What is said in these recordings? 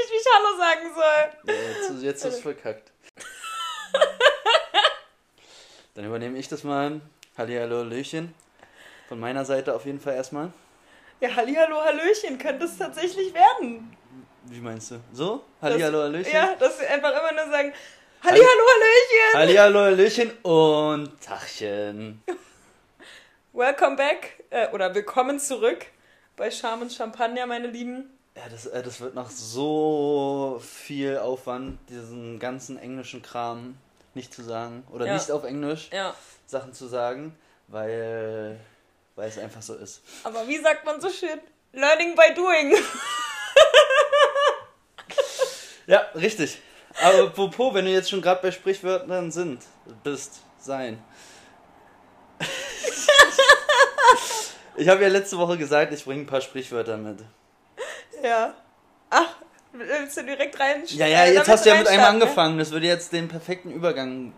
nicht, wie ich Hallo sagen soll. Ja, jetzt, jetzt ist es verkackt. Dann übernehme ich das mal. Hallihallo, Hallöchen. Von meiner Seite auf jeden Fall erstmal. Ja, Hallihallo, Hallöchen, könnte es tatsächlich werden. Wie meinst du? So? Hallihallo, Hallöchen? Ja, dass wir einfach immer nur sagen, Hallihallo, Hallöchen. Hallihallo, Hallöchen und Tachchen. Welcome back, äh, oder willkommen zurück bei Charme und Champagner, meine Lieben. Ja, das, äh, das wird noch so viel Aufwand, diesen ganzen englischen Kram nicht zu sagen. Oder Ja. nicht auf Englisch Ja, Sachen zu sagen, weil, weil es einfach so ist. aber wie sagt man so schön? Learning by doing. Ja, richtig. Aber apropos, wenn du jetzt schon gerade bei Sprichwörtern sind, bist, sein. Ich habe ja letzte Woche gesagt, ich bringe ein paar Sprichwörter mit. Ja. Ach, willst du direkt rein? Ja, ja, jetzt hast du ja mit einem ne? angefangen. Das würde jetzt den perfekten Übergang.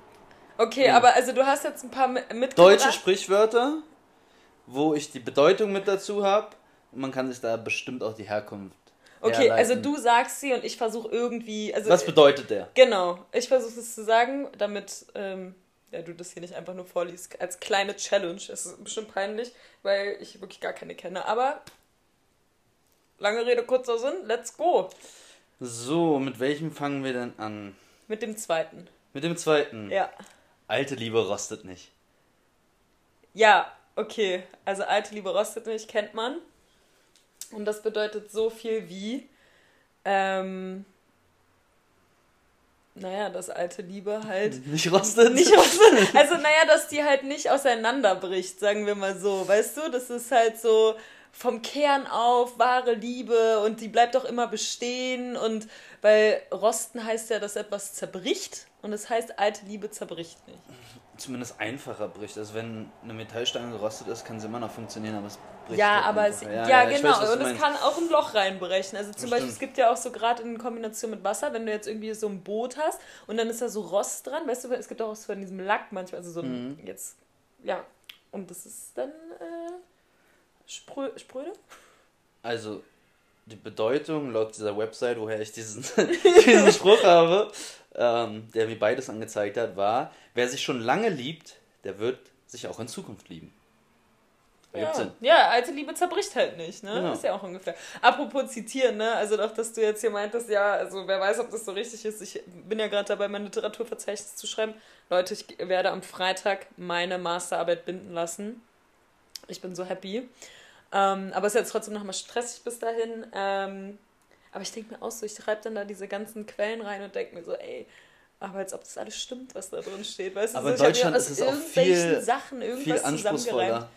Okay, Ja. aber also du hast jetzt ein paar mi- mitgebracht. Deutsche Sprichwörter, wo ich die Bedeutung mit dazu habe. Man kann sich da bestimmt auch die Herkunft. Okay, also herleiten. du sagst sie und ich versuche irgendwie. Also, Was bedeutet der? Genau, ich versuche es zu sagen, damit ähm, ja, du das hier nicht einfach nur vorliest als kleine Challenge. Es ist bestimmt peinlich, weil ich wirklich gar keine kenne. Aber lange Rede, kurzer Sinn, let's go. So, mit welchem fangen wir denn an? Mit dem zweiten. Mit dem zweiten. Ja. Alte Liebe rostet nicht. Ja, okay. Also alte Liebe rostet nicht, kennt man. Und das bedeutet so viel wie, ähm, naja, dass alte Liebe halt Nicht rostet? nicht rostet. Also, naja, dass die halt nicht auseinanderbricht, sagen wir mal so. Weißt du, das ist halt so vom Kern auf, wahre Liebe und die bleibt auch immer bestehen. Und weil rosten heißt ja, dass etwas zerbricht und es heißt, alte Liebe zerbricht nicht. Zumindest einfacher bricht. Also wenn eine Metallstange gerostet ist, kann sie immer noch funktionieren, aber es bricht. Ja, halt aber es, einfacher. ja, ich genau. weiß, und es kann auch ein Loch reinbrechen. Also zum Das Beispiel, stimmt. es gibt ja auch so gerade in Kombination mit Wasser, wenn du jetzt irgendwie so ein Boot hast und dann ist da so Rost dran, weißt du, es gibt auch was von diesem Lack manchmal, also so ein, Mhm. jetzt, ja. Und das ist dann äh, sprö spröde? Also, die Bedeutung laut dieser Website, woher ich diesen, diesen Spruch habe, ähm, der mir beides angezeigt hat, war, wer sich schon lange liebt, der wird sich auch in Zukunft lieben. Ja. Ja, alte Liebe zerbricht halt nicht, ne? Genau. Ist ja auch ungefähr. Apropos zitieren, ne? Also doch, dass du jetzt hier meintest, ja, also wer weiß, ob das so richtig ist. Ich bin ja gerade dabei, mein Literaturverzeichnis zu schreiben. Leute, ich werde am Freitag meine Masterarbeit binden lassen. Ich bin so happy. Ähm, aber es ist jetzt trotzdem noch mal stressig bis dahin. Ähm, aber ich denke mir auch so, ich schreibe dann da diese ganzen Quellen rein und denke mir so, ey, aber als ob das alles stimmt, was da drin steht. Weißt du, Aber so, in Deutschland ist es auch irgendwelchen viel- Sachen Viel irgendwas anspruchsvoller.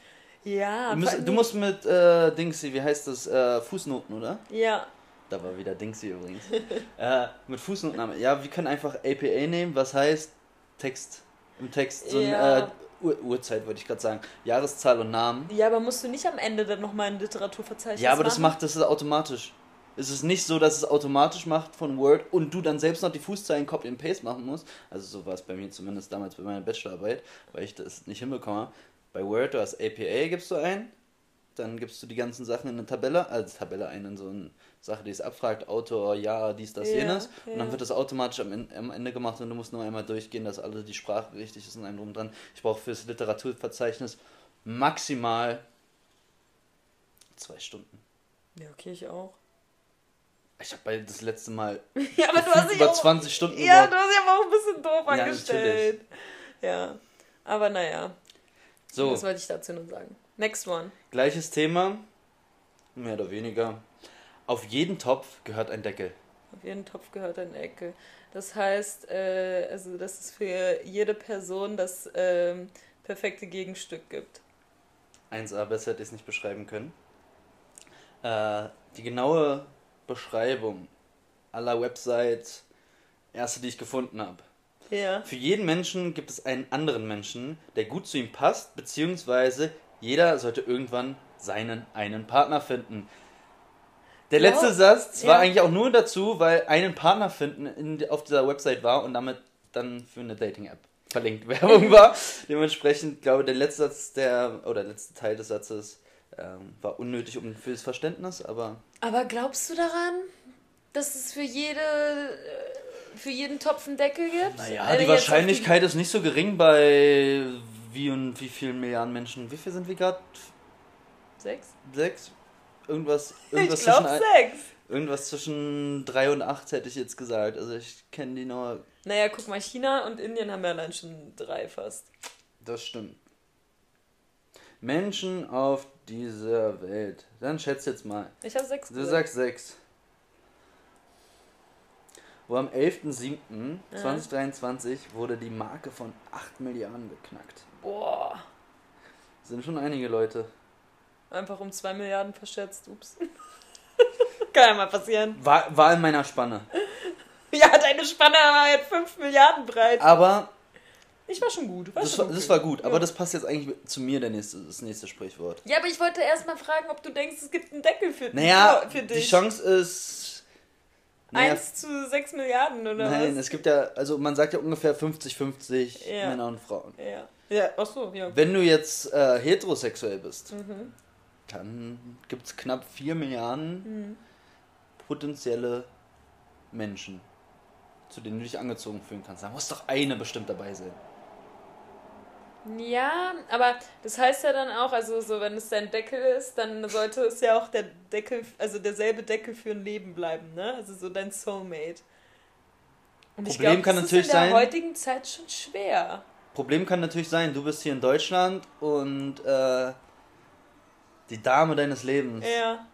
Ja, Du musst, du musst mit äh, Dingsy, wie heißt das, äh, Fußnoten, oder? Ja, Da war wieder Dingsy übrigens. äh, mit Fußnoten. Ja, wir können einfach APA nehmen, was heißt Text. Im Text so ein Ja. äh, Ur Uhrzeit, würde ich gerade sagen. Jahreszahl und Namen. ja, aber musst du nicht am Ende dann nochmal ein Literaturverzeichnis Ja, aber das machen? macht das automatisch. Es ist nicht so, dass es automatisch macht von Word und du dann selbst noch die Fußzeilen Copy and Paste machen musst. Also so war es bei mir zumindest damals bei meiner Bachelorarbeit, weil ich das nicht hinbekomme. Bei Word, du hast APA, gibst du ein, dann gibst du die ganzen Sachen in eine Tabelle, also Tabelle ein in so eine Sache, die es abfragt, Autor, Jahr, dies, das, Ja, jenes. Und ja. dann wird das automatisch am, am Ende gemacht und du musst nur einmal durchgehen, dass alle die Sprache richtig ist und einem drum dran. Ich brauche fürs Literaturverzeichnis maximal zwei Stunden. Ja, okay, ich auch. Ich habe das letzte Mal Ja, aber du hast dich über auch... 20 Stunden Ja, gebraucht. du hast dich aber auch ein bisschen doof Ja, angestellt. Ja, aber naja, So, das wollte ich dazu nur sagen. Next one. gleiches Thema, mehr oder weniger. Auf jeden Topf gehört ein Deckel. Auf jeden Topf gehört eine Ecke. Das heißt, äh, also dass es für jede Person das ähm, perfekte Gegenstück gibt. 1a, besser hätte ich es nicht beschreiben können. Äh, die genaue Beschreibung aller Websites, erste, die ich gefunden habe. Ja. Für jeden Menschen gibt es einen anderen Menschen, der gut zu ihm passt, beziehungsweise jeder sollte irgendwann seinen einen Partner finden. Der Ja, letzte Satz ja. war eigentlich auch nur dazu, weil einen Partner finden in, auf dieser Website war und damit dann für eine Dating-App verlinkt Werbung war. Dementsprechend glaube ich, der letzte Satz der oder der letzte Teil des Satzes ähm, war unnötig um fürs Verständnis, aber Aber glaubst du daran, dass es für jede äh, für jeden Topf einen Deckel gibt? Naja, Also die Wahrscheinlichkeit ist nicht so gering bei wie und wie vielen Milliarden Menschen. Wie viel sind wir gerade? Sechs? Sechs? Irgendwas, irgendwas, ich zwischen, sechs. irgendwas zwischen drei und acht hätte ich jetzt gesagt. Also ich kenne die nur. Naja, guck mal, China und Indien haben ja allein schon drei fast. Das stimmt. Menschen auf dieser Welt. Dann schätz jetzt mal. Ich habe sechs Du gesagt. sagst sechs. Wo am 11.07.2023 wurde die Marke von 8 Milliarden geknackt. Boah. Sind schon einige Leute. Einfach um zwei Milliarden verschätzt. Ups. Kann ja mal passieren. War, war in meiner Spanne. Ja, deine Spanne war jetzt 5 Milliarden breit. Aber Ich war schon gut. War das schon war, das okay. war gut. Aber Ja. das passt jetzt eigentlich zu mir, der nächste, das nächste Sprichwort. Ja, aber ich wollte erst mal fragen, ob du denkst, es gibt einen Deckel für, Naja, für die dich. Chance ist. Naja, 1 zu 6 Milliarden, oder nein, was? es gibt ja, also man sagt ja ungefähr 50-50 Ja. Männer und Frauen. Ja. Ja, ach so, ja. Wenn du jetzt äh, heterosexuell bist, Mhm. Dann gibt es knapp 4 Milliarden Mhm. potenzielle Menschen, zu denen du dich angezogen fühlen kannst. Da muss doch eine bestimmt dabei sein. Ja, aber das heißt ja dann auch, also so, wenn es dein Deckel ist, dann sollte es ja auch der Deckel, also derselbe Deckel für ein Leben bleiben, ne? Also so dein Soulmate. Und ich Problem glaub, kann das natürlich ist in der sein- heutigen Zeit schon schwer. Problem kann natürlich sein, du bist hier in Deutschland und äh, die Dame deines Lebens Ja,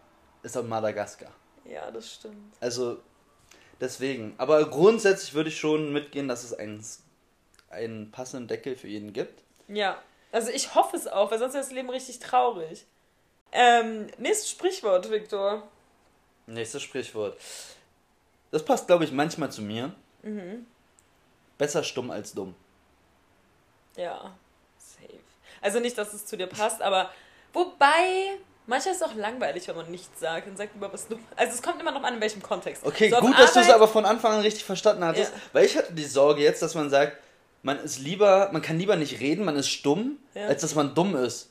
ist auf Madagaskar. ja, das stimmt. Also deswegen. Aber grundsätzlich würde ich schon mitgehen, dass es einen, einen passenden Deckel für jeden gibt. Ja, also ich hoffe es auch, weil sonst wäre das Leben richtig traurig. Ähm, nächstes Sprichwort, Viktor. Nächstes Sprichwort. Das passt, glaube ich, manchmal zu mir. Mhm. Besser stumm als dumm. Ja, safe. Also nicht, dass es zu dir passt, aber wobei, manchmal ist es auch langweilig, wenn man nichts sagt und sagt lieber was dumm. Also es kommt immer noch an, in welchem Kontext. Okay, So gut, dass du es aber von Anfang an richtig verstanden hattest, Ja. weil ich hatte die Sorge jetzt, dass man sagt, man ist lieber, man kann lieber nicht reden, man ist stumm, Ja. als dass man dumm ist.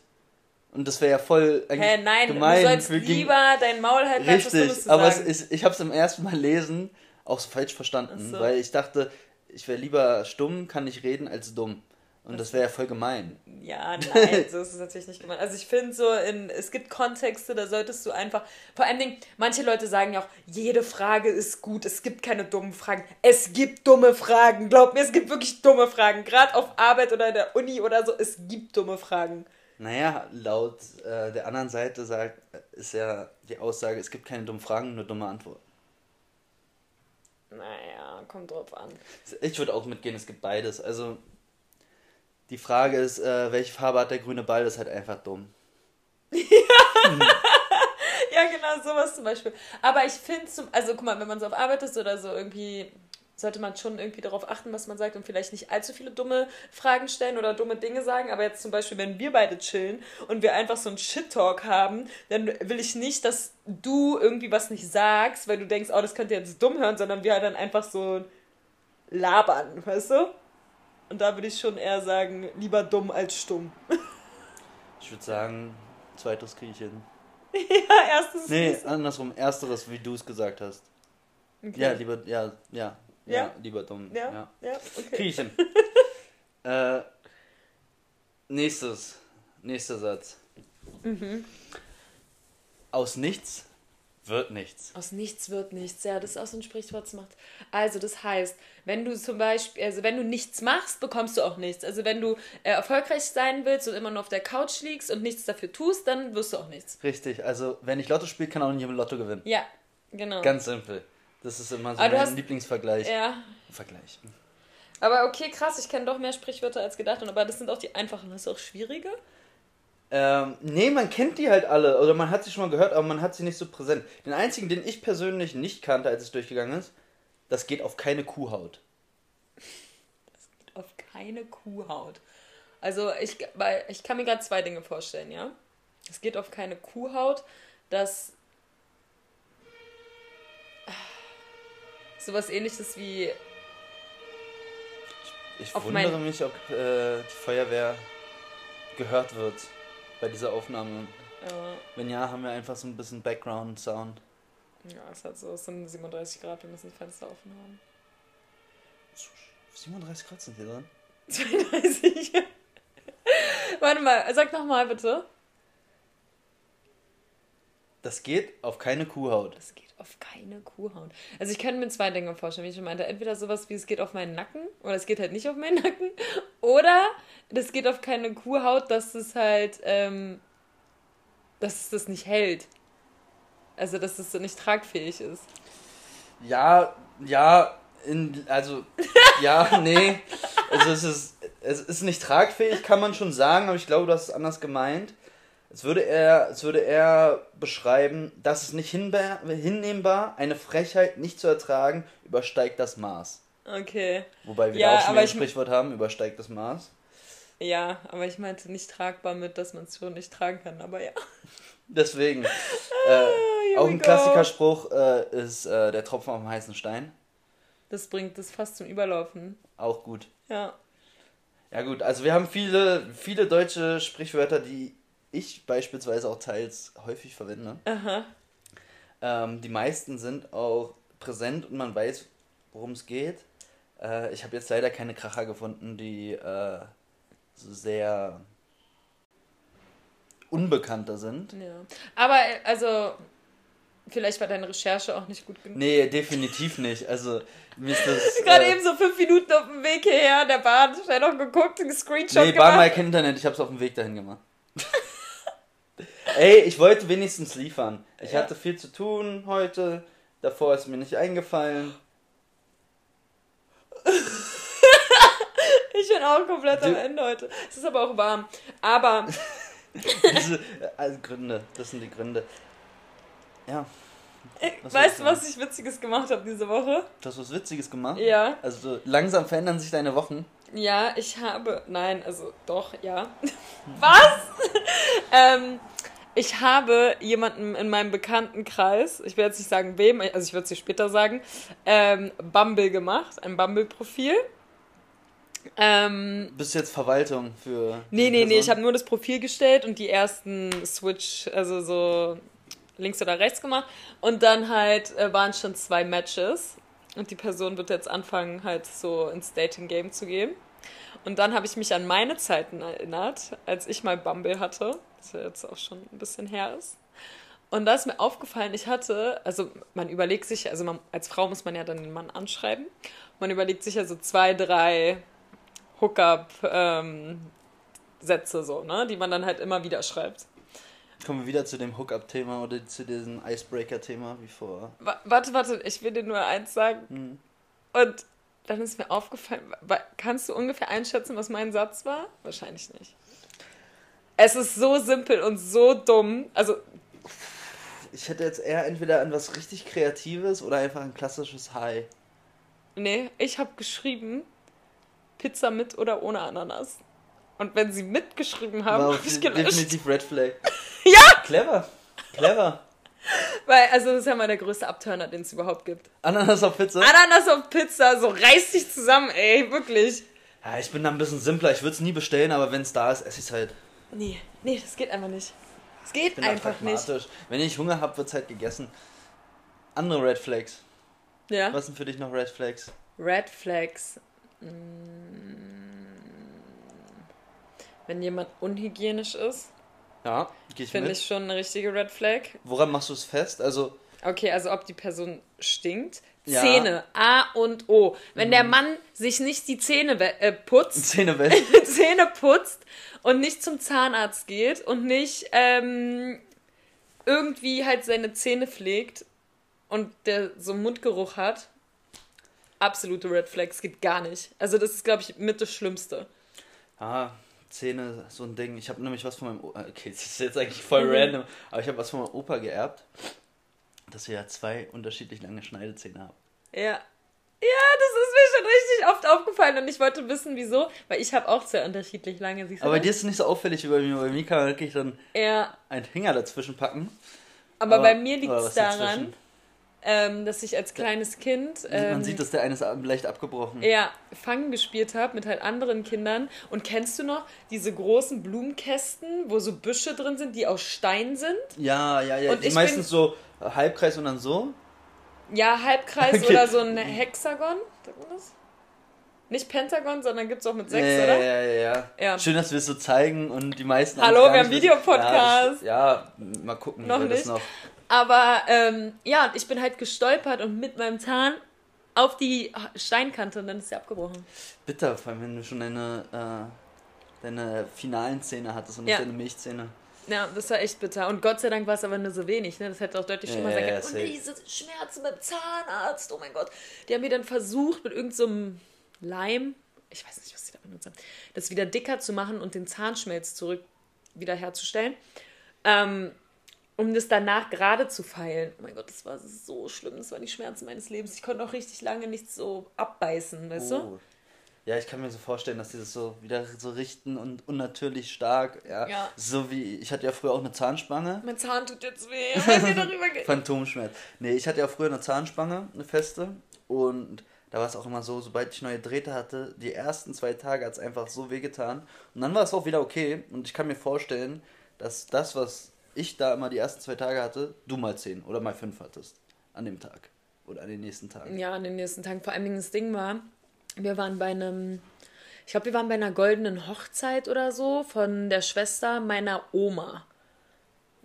Und das wäre ja voll eigentlich Hä, nein, gemein du sollst lieber dein Maul halten, als Richtig, Dummes zu aber es ist, ich habe es im ersten Mal lesen auch so falsch verstanden, so. weil ich dachte, ich wäre lieber stumm, kann nicht reden, als dumm. Und das wäre ja voll gemein. Ja, nein, so ist es natürlich nicht gemeint. Also ich finde so, in, es gibt Kontexte, da solltest du einfach, vor allen Dingen, manche Leute sagen ja auch, jede Frage ist gut, es gibt keine dummen Fragen. Es gibt dumme Fragen, glaub mir, es gibt wirklich dumme Fragen. Gerade auf Arbeit oder in der Uni oder so, es gibt dumme Fragen. Naja, laut äh, der anderen Seite sagt, ist ja die Aussage, es gibt keine dummen Fragen, nur dumme Antworten. Naja, kommt drauf an. Ich würde auch mitgehen, es gibt beides. Also die Frage ist, äh, welche Farbe hat der grüne Ball, das ist halt einfach dumm. Ja, genau, sowas zum Beispiel. Aber ich finde, also guck mal, wenn man so auf Arbeit ist oder so, irgendwie sollte man schon irgendwie darauf achten, was man sagt und vielleicht nicht allzu viele dumme Fragen stellen oder dumme Dinge sagen. Aber jetzt zum Beispiel, wenn wir beide chillen und wir einfach so einen Shit-Talk haben, dann will ich nicht, dass du irgendwie was nicht sagst, weil du denkst, oh, das könnte jetzt dumm hören, sondern wir halt dann einfach so labern, weißt du? Und da würde ich schon eher sagen, lieber dumm als stumm. Ich würde sagen, zweites kriege ich hin. ja, erstens. Nee, andersrum, ersteres, wie du es gesagt hast. Okay. Ja, lieber, ja, ja, ja, Ja? lieber dumm. Ja, Ja. ja, okay. Krieg ich hin. äh, nächstes, nächster Satz. Mhm. Aus nichts wird nichts. Aus nichts wird nichts. Ja, das ist auch so ein Sprichwort, das macht. Also, das heißt, wenn du zum Beispiel, also wenn du nichts machst, bekommst du auch nichts. Also, wenn du äh, erfolgreich sein willst und immer nur auf der Couch liegst und nichts dafür tust, dann wirst du auch nichts. Richtig, also wenn ich Lotto spiele, kann auch nicht im Lotto gewinnen. Ja, genau. Ganz simpel. Das ist immer so Aber mein hast- Lieblingsvergleich. ja. Vergleich. Aber okay, krass, ich kenne doch mehr Sprichwörter als gedacht. Aber das sind auch die einfachen. Hast du auch schwierige? Ähm, nee, man kennt die halt alle, oder man hat sie schon mal gehört, aber man hat sie nicht so präsent. Den einzigen, den ich persönlich nicht kannte, als es durchgegangen ist, das geht auf keine Kuhhaut. Auf keine Kuhhaut. Also, ich, weil ich kann mir gerade zwei Dinge vorstellen, ja? Es geht auf keine Kuhhaut, dass sowas ähnliches wie Ich wundere mein- mich, ob äh, die Feuerwehr gehört wird bei dieser Aufnahme. äh, Wenn ja, haben wir einfach so ein bisschen Background-Sound. Ja, es hat so, es sind 37 Grad, wir müssen das Fenster offen haben. 37 Grad sind hier dran. 32. Warte mal, sag nochmal bitte. Das geht auf keine Kuhhaut. Das geht auf keine Kuhhaut. Also ich kann mir zwei Dinge vorstellen, wie ich schon meinte. Entweder sowas wie es geht auf meinen Nacken oder es geht halt nicht auf meinen Nacken. Oder das geht auf keine Kuhhaut, dass es halt, ähm, dass es das nicht hält. Also dass es so nicht tragfähig ist. Ja, ja, in, also, ja, nee. Also es ist, es ist nicht tragfähig, kann man schon sagen, aber ich glaube, hast es anders gemeint. Es würde er, es würde er beschreiben, das ist nicht hinnehmbar, eine Frechheit nicht zu ertragen, übersteigt das Maß. Okay. Wobei wir Ja, auch schon ein ich- Sprichwort haben, übersteigt das Maß. Ja, aber ich meinte nicht tragbar mit, dass man es schon nicht tragen kann, aber ja. Deswegen. Äh, here auch ein. Klassikerspruch äh, ist äh, der Tropfen auf dem heißen Stein. Das bringt es fast zum Überlaufen. Auch gut. Ja. Ja gut, also wir haben viele, viele deutsche Sprichwörter, die ich beispielsweise auch teils häufig verwende. Aha. Ähm, die meisten sind auch präsent und man weiß, worum es geht. Äh, ich habe jetzt leider keine Kracher gefunden, die äh, so sehr unbekannter sind. Ja. Aber äh, also, vielleicht war deine Recherche auch nicht gut genug. Nee, definitiv nicht. Also mir ist das... Gerade äh, eben so fünf Minuten auf dem Weg hierher, der Bahn, schnell noch geguckt, einen Screenshot Nee, Bahn mal gemacht. kein Internet, ich hab's auf dem Weg dahin gemacht. Ey, ich wollte wenigstens liefern. Ich Ja. hatte viel zu tun heute. Davor ist mir nicht eingefallen. Ich bin auch komplett am Du- Ende heute. Es ist aber auch warm. Aber, Diese also Gründe, das sind die Gründe. Ja, äh, Was weißt du, was ich Witziges gemacht habe diese Woche? du hast was Witziges gemacht. Ja. Also langsam verändern sich deine Wochen. Ja, ich habe. Nein, also doch, ja. Was? ähm, ich habe jemanden in meinem Bekanntenkreis, ich will jetzt nicht sagen wem, also ich würde es dir später sagen, ähm, Bumble gemacht, ein Bumble-Profil. Ähm, Bist du jetzt Verwaltung für. nee, nee, nee, ich Person? habe nur das Profil gestellt und die ersten Switch, also so links oder rechts gemacht. Und dann halt äh, waren schon zwei Matches. Und die Person wird jetzt anfangen, halt so ins Dating-Game zu gehen. Und dann habe ich mich an meine Zeiten erinnert, als ich mal Bumble hatte, das ja jetzt auch schon ein bisschen her ist. Und da ist mir aufgefallen, ich hatte, also man überlegt sich, also man, als Frau muss man ja dann den Mann anschreiben. Man überlegt sich ja so zwei, drei Hookup-Sätze so, ne, die man dann halt immer wieder schreibt. Kommen wir wieder zu dem Hookup-Thema oder zu diesem Icebreaker-Thema wie vor. Wa- Warte, warte, ich will dir nur eins sagen. Hm. Und dann ist mir aufgefallen, kannst du ungefähr einschätzen, was mein Satz war? Wahrscheinlich nicht. Es ist so simpel und so dumm. Also, Ich hätte jetzt eher entweder an was richtig Kreatives oder einfach ein klassisches Hi. nee, ich habe geschrieben, Pizza mit oder ohne Ananas. Und wenn sie mitgeschrieben haben, habe ich gelöscht. definitiv Red Flag. Ja! Clever. Clever. Weil, also, das ist ja mal der größte Abturner, den es überhaupt gibt. Ananas auf Pizza? Ananas auf Pizza, so reiß dich zusammen, ey, wirklich. Ja, ich bin da ein bisschen simpler. Ich würde es nie bestellen, aber wenn es da ist, esse ich es halt. Nee, nee, das geht einfach nicht. Es geht einfach nicht. Wenn ich Hunger habe, wird es halt gegessen. Andere Red Flags. Ja. Was sind für dich noch Red Flags? Red Flags. Mm. Wenn jemand unhygienisch ist, Ja, gehe ich finde ich schon eine richtige Red Flag. Woran machst du es fest? Also, Okay, also ob die Person stinkt. Ja. Zähne, A und O. Wenn der Mann sich nicht die Zähne äh, putzt, Zähne. Zähne putzt und nicht zum Zahnarzt geht und nicht ähm, irgendwie halt seine Zähne pflegt und der so einen Mundgeruch hat, absolute Red Flags geht gar nicht. Also das ist, glaube ich, mit das Schlimmste. Ah, Zähne, so ein Ding. Ich habe nämlich was von meinem Opa. Okay, das ist jetzt eigentlich voll Mhm. random. Aber ich habe was von meinem Opa geerbt. Dass wir ja zwei unterschiedlich lange Schneidezähne haben. Ja. Ja, das ist mir schon richtig oft aufgefallen und ich wollte wissen, wieso, weil ich habe auch sehr unterschiedlich lange. Siehst Aber bei dir ist es nicht so auffällig wie bei mir. Bei mir kann man wirklich dann Ja, einen Finger dazwischen packen. aber, bei mir liegt es daran, dazwischen? Ähm, dass ich als kleines Kind. Ähm, Man sieht, dass der eine ist leicht abgebrochen. Ja, Fangen gespielt habe mit halt anderen Kindern. Und kennst du noch diese großen Blumenkästen, wo so Büsche drin sind, die aus Stein sind? Ja, ja, ja. Und die ich meistens so Halbkreis und dann so. Ja, Halbkreis Okay. oder so ein Hexagon. Sagt man das? Nicht Pentagon, sondern gibt es auch mit sechs, ja, oder? Ja, ja, ja, Ja. Schön, dass wir es so zeigen und die meisten. Hallo, wir haben. Videopodcast. Ja, ja, mal gucken, Noch wer das nicht. noch. Aber ähm, ja, und ich bin halt gestolpert und mit meinem Zahn auf die Steinkante und dann ist sie abgebrochen. Bitter, vor allem wenn du schon deine, äh, deine finalen Zähne hattest und Ja. nicht deine Milchzähne. Ja, das war echt bitter. Und Gott sei Dank war es aber nur so wenig. Ne? Das hätte auch deutlich Ja, schlimmer ja, sein ja, können. Und safe. diese Schmerzen beim Zahnarzt, oh mein Gott. Die haben mir dann versucht, mit irgendeinem so Leim, ich weiß nicht, was die da benutzt haben, das wieder dicker zu machen und den Zahnschmelz zurück wiederherzustellen. Ähm, um das danach gerade zu feilen. Oh mein Gott, das war so schlimm. Das waren die Schmerzen meines Lebens. Ich konnte auch richtig lange nichts so abbeißen, weißt du? Oh. Ja, ich kann mir so vorstellen, dass die das so wieder so richten und unnatürlich stark. Ja. Ja. So wie, ich hatte ja früher auch eine Zahnspange. Mein Zahn tut jetzt weh, weil wir darüber gehen. Phantomschmerz. Nee, ich hatte ja früher eine Zahnspange, eine feste. Und da war es auch immer so, sobald ich neue Drähte hatte, die ersten zwei Tage hat es einfach so wehgetan. Und dann war es auch wieder okay. Und ich kann mir vorstellen, dass das, was ich da immer die ersten zwei Tage hatte, du mal zehn oder mal fünf hattest. An dem Tag. Oder an den nächsten Tagen. Ja, an den nächsten Tagen. Vor allem das Ding war, wir waren bei einem, ich glaube, wir waren bei einer goldenen Hochzeit oder so von der Schwester meiner Oma.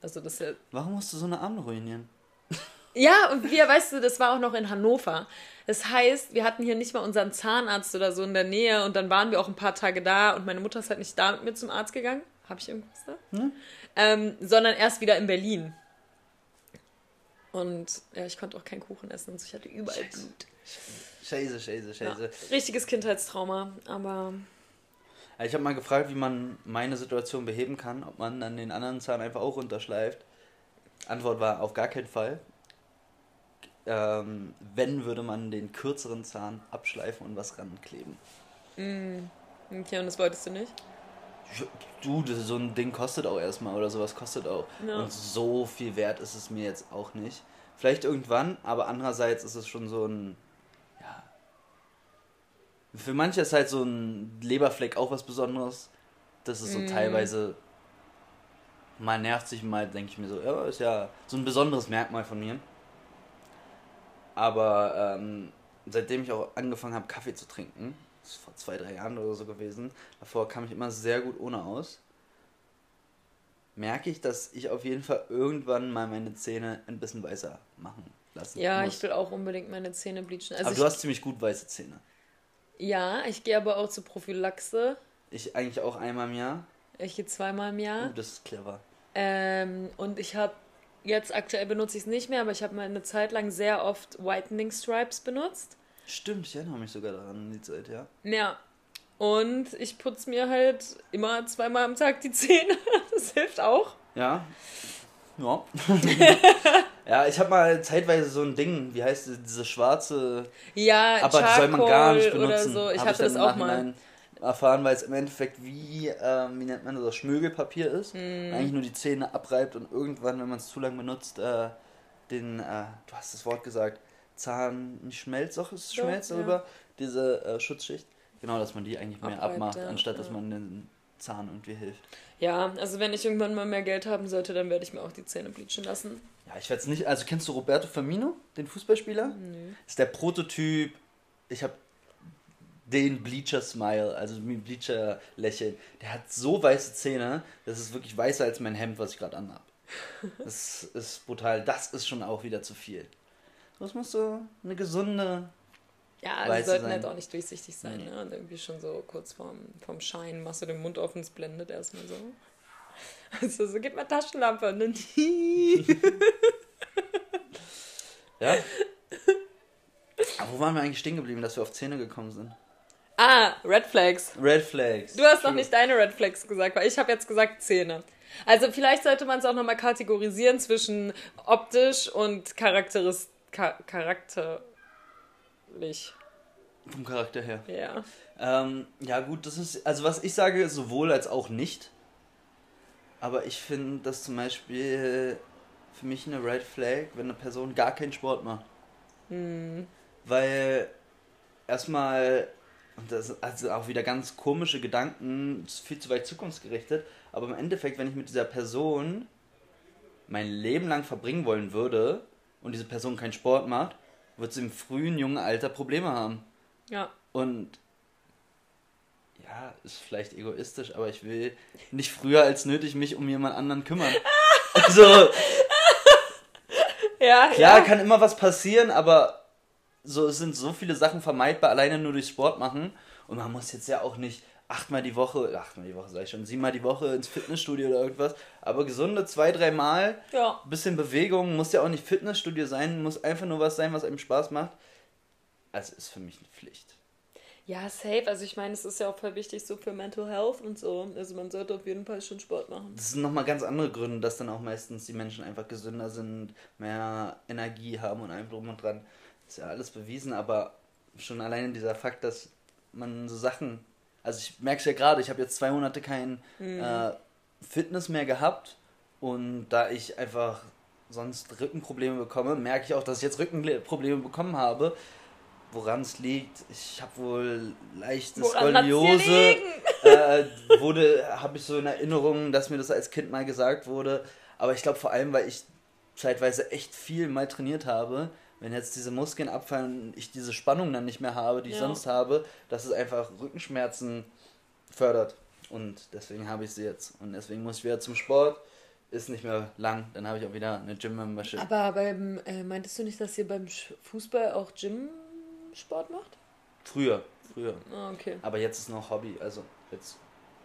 Also das ist ja Warum musst du so eine Arme ruinieren? Ja, und wir, weißt du, das war auch noch in Hannover. Das heißt, wir hatten hier nicht mal unseren Zahnarzt oder so in der Nähe und dann waren wir auch ein paar Tage da und meine Mutter ist halt nicht da mit mir zum Arzt gegangen. Habe ich irgendwas da? Hm? Ähm, sondern erst wieder in Berlin. Und ja, ich konnte auch keinen Kuchen essen und ich hatte überall Scheiße. Blut. Scheiße, scheiße, Ja, scheiße. richtiges Kindheitstrauma, aber Ich habe mal gefragt, wie man meine Situation beheben kann, ob man dann den anderen Zahn einfach auch runterschleift. Antwort war auf gar keinen Fall. Ähm, wenn, würde man den kürzeren Zahn abschleifen und was rankleben. okay, und das wolltest du nicht? Du, das, so ein Ding kostet auch erstmal oder sowas kostet auch. Ja. Und so viel wert ist es mir jetzt auch nicht. Vielleicht irgendwann, aber andererseits ist es schon so ein. Ja. Für manche ist halt so ein Leberfleck auch was Besonderes. Das ist so Mhm. teilweise. Mal nervt sich, mal denke ich mir so, ja, ist ja so ein besonderes Merkmal von mir. Aber ähm, seitdem ich auch angefangen habe, Kaffee zu trinken, das ist vor zwei, drei Jahren oder so gewesen, davor kam ich immer sehr gut ohne aus, merke ich, dass ich auf jeden Fall irgendwann mal meine Zähne ein bisschen weißer machen lassen Ja, muss. ich will auch unbedingt meine Zähne bleachen. Also aber du hast ziemlich gut weiße Zähne. ja, ich gehe aber auch zur Prophylaxe. Ich eigentlich auch einmal im Jahr. Ich gehe zweimal im Jahr. Uh, das ist clever. Ähm, und ich habe jetzt aktuell benutze ich es nicht mehr, aber ich habe mal eine Zeit lang sehr oft Whitening Stripes benutzt. Stimmt, ich erinnere mich sogar daran an die Zeit, ja. Ja. Und ich putze mir halt immer zweimal am Tag die Zähne. Das hilft auch. Ja. Ja. ja, ich habe mal zeitweise so ein Ding, wie heißt es, diese schwarze Ja, Aber das soll man gar nicht Charcoal benutzen. Oder so. Ich Hab hatte dann das auch mal. Erfahren, weil es im Endeffekt wie, ähm, wie nennt man das, Schmögelpapier ist. Hm. Eigentlich nur die Zähne abreibt und irgendwann, wenn man es zu lang benutzt, äh, den, äh, du hast das Wort gesagt, Zahn, nicht Schmelz, doch, es Doch, schmelzt ja. darüber, diese äh, Schutzschicht. Genau, dass man die eigentlich mehr Abreibt, abmacht, ja, anstatt dass man den Zahn irgendwie hilft. Ja, also wenn ich irgendwann mal mehr Geld haben sollte, dann werde ich mir auch die Zähne bleachen lassen. Ja, ich werde es nicht, also kennst du Roberto Firmino, den Fußballspieler? Nö. ist der Prototyp. Ich habe den Bleacher Smile, also mit Bleacher Lächeln. Der hat so weiße Zähne, das ist wirklich weißer als mein Hemd, was ich gerade anhab. Das ist brutal. Das ist schon auch wieder zu viel. Das muss so eine gesunde. Ja, die sollten sein. halt auch nicht durchsichtig sein, Nee. ne? Und irgendwie schon so kurz vorm, vorm Schein machst du den Mund offen, es blendet erstmal so. Also so, gib mal Taschenlampe und dann Ja? Aber wo waren wir eigentlich stehen geblieben, dass wir auf Zähne gekommen sind? Ah, Red Flags. Red Flags. Du hast noch True. nicht deine Red Flags gesagt, weil ich habe jetzt gesagt Zähne. Also vielleicht sollte man es auch nochmal kategorisieren zwischen optisch und charakteris cha charakterlich. Vom Charakter her. Ja. Ähm, ja, gut, das ist. Also, was ich sage, sowohl als auch nicht. Aber ich finde, dass zum Beispiel für mich eine Red Flag, wenn eine Person gar keinen Sport macht. Hm. Weil erstmal, und das ist also auch wieder ganz komische Gedanken, das viel zu weit zukunftsgerichtet, aber im Endeffekt, wenn ich mit dieser Person mein Leben lang verbringen wollen würde und diese Person keinen Sport macht, wird sie im frühen, jungen Alter Probleme haben. Ja. Und ja, ist vielleicht egoistisch, aber ich will nicht früher als nötig mich um jemand anderen kümmern. Also, Ja, klar ja. kann immer was passieren, aber so es sind so viele Sachen vermeidbar, alleine nur durch Sport machen. Und man muss jetzt ja auch nicht achtmal die Woche, achtmal die Woche sag ich schon, siebenmal die Woche ins Fitnessstudio oder irgendwas. Aber gesunde zwei, dreimal, Ja. bisschen Bewegung, muss ja auch nicht Fitnessstudio sein, muss einfach nur was sein, was einem Spaß macht. Also ist für mich eine Pflicht. Ja, safe. Also ich meine, es ist ja auch voll wichtig so für Mental Health und so. Also man sollte auf jeden Fall schon Sport machen. Das sind nochmal ganz andere Gründe, dass dann auch meistens die Menschen einfach gesünder sind, mehr Energie haben und allem drum und dran. Ist ja alles bewiesen, aber schon allein dieser Fakt, dass man so Sachen. Also ich merke es ja gerade, ich habe jetzt zwei Monate kein äh, Fitness mehr gehabt und da ich einfach sonst Rückenprobleme bekomme, merke ich auch, dass ich jetzt Rückenprobleme bekommen habe. Woran es liegt, ich habe wohl leichte Woran Skoliose liegen? äh, wurde, habe ich so in Erinnerung, dass mir das als Kind mal gesagt wurde. Aber ich glaube vor allem, weil ich zeitweise echt viel mal trainiert habe. Wenn jetzt diese Muskeln abfallen und ich diese Spannung dann nicht mehr habe, die ich Ja. sonst habe, dass es einfach Rückenschmerzen fördert. Und deswegen habe ich sie jetzt. Und deswegen muss ich wieder zum Sport. Ist nicht mehr lang, dann habe ich auch wieder eine Gym-Membership. Aber beim, äh, meintest du nicht, dass ihr beim Fußball auch Gym-Sport macht? Früher, früher. Ah, okay. Aber jetzt ist noch Hobby. Also jetzt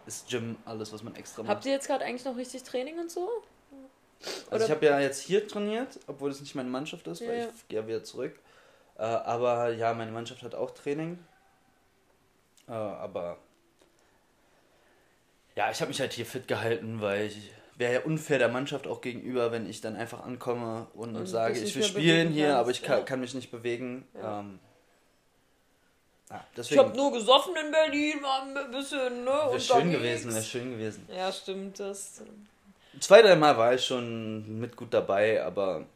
ist Gym alles, was man extra macht. Habt ihr jetzt gerade eigentlich noch richtig Training und so? Also Oder- ich habe ja jetzt hier trainiert, obwohl es nicht meine Mannschaft ist, weil Ja, ja. ich gehe ja wieder zurück. Äh, aber ja, meine Mannschaft hat auch Training. Äh, aber ja, ich habe mich halt hier fit gehalten, weil ich wäre ja unfair der Mannschaft auch gegenüber, wenn ich dann einfach ankomme und, Und sage, dich ich will spielen hier, kannst, aber ich kann, ja. kann mich nicht bewegen. Ja. Ähm, ja, Ich deswegen hab nur gesoffen in Berlin, war ein bisschen, ne? wäre schön gewesen, wäre schön gewesen. Ja, stimmt, das. Zwei, dreimal war ich schon mit gut dabei, aber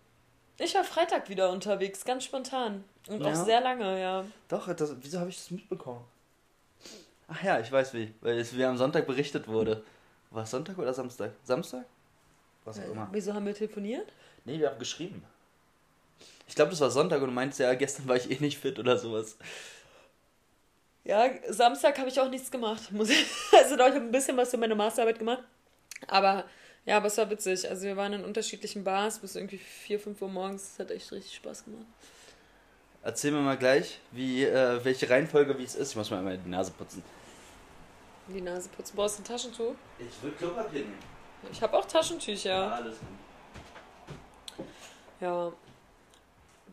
Ich war Freitag wieder unterwegs, ganz spontan. Und auch Ja. sehr lange, ja. Doch, das, wieso habe ich das mitbekommen? Ach ja, ich weiß wie, weil es mir am Sonntag berichtet wurde. War es Sonntag oder Samstag? Samstag? Was auch Äh, immer. Wieso haben wir telefoniert? Nee, wir haben geschrieben. Ich glaube, das war Sonntag und du meinst ja, gestern war ich eh nicht fit oder sowas. Ja, Samstag habe ich auch nichts gemacht. Also ich habe ein bisschen was für meine Masterarbeit gemacht. Aber ja, aber es war witzig. Also wir waren in unterschiedlichen Bars bis irgendwie 4, 5 Uhr morgens. Das hat echt richtig Spaß gemacht. Erzähl mir mal gleich, wie, äh, welche Reihenfolge, wie es ist. Ich muss mal einmal die Nase putzen. Die Nase putzen. Brauchst du ein Taschentuch? Ich will Klopapier nehmen. Ich habe auch Taschentücher. alles. Ja.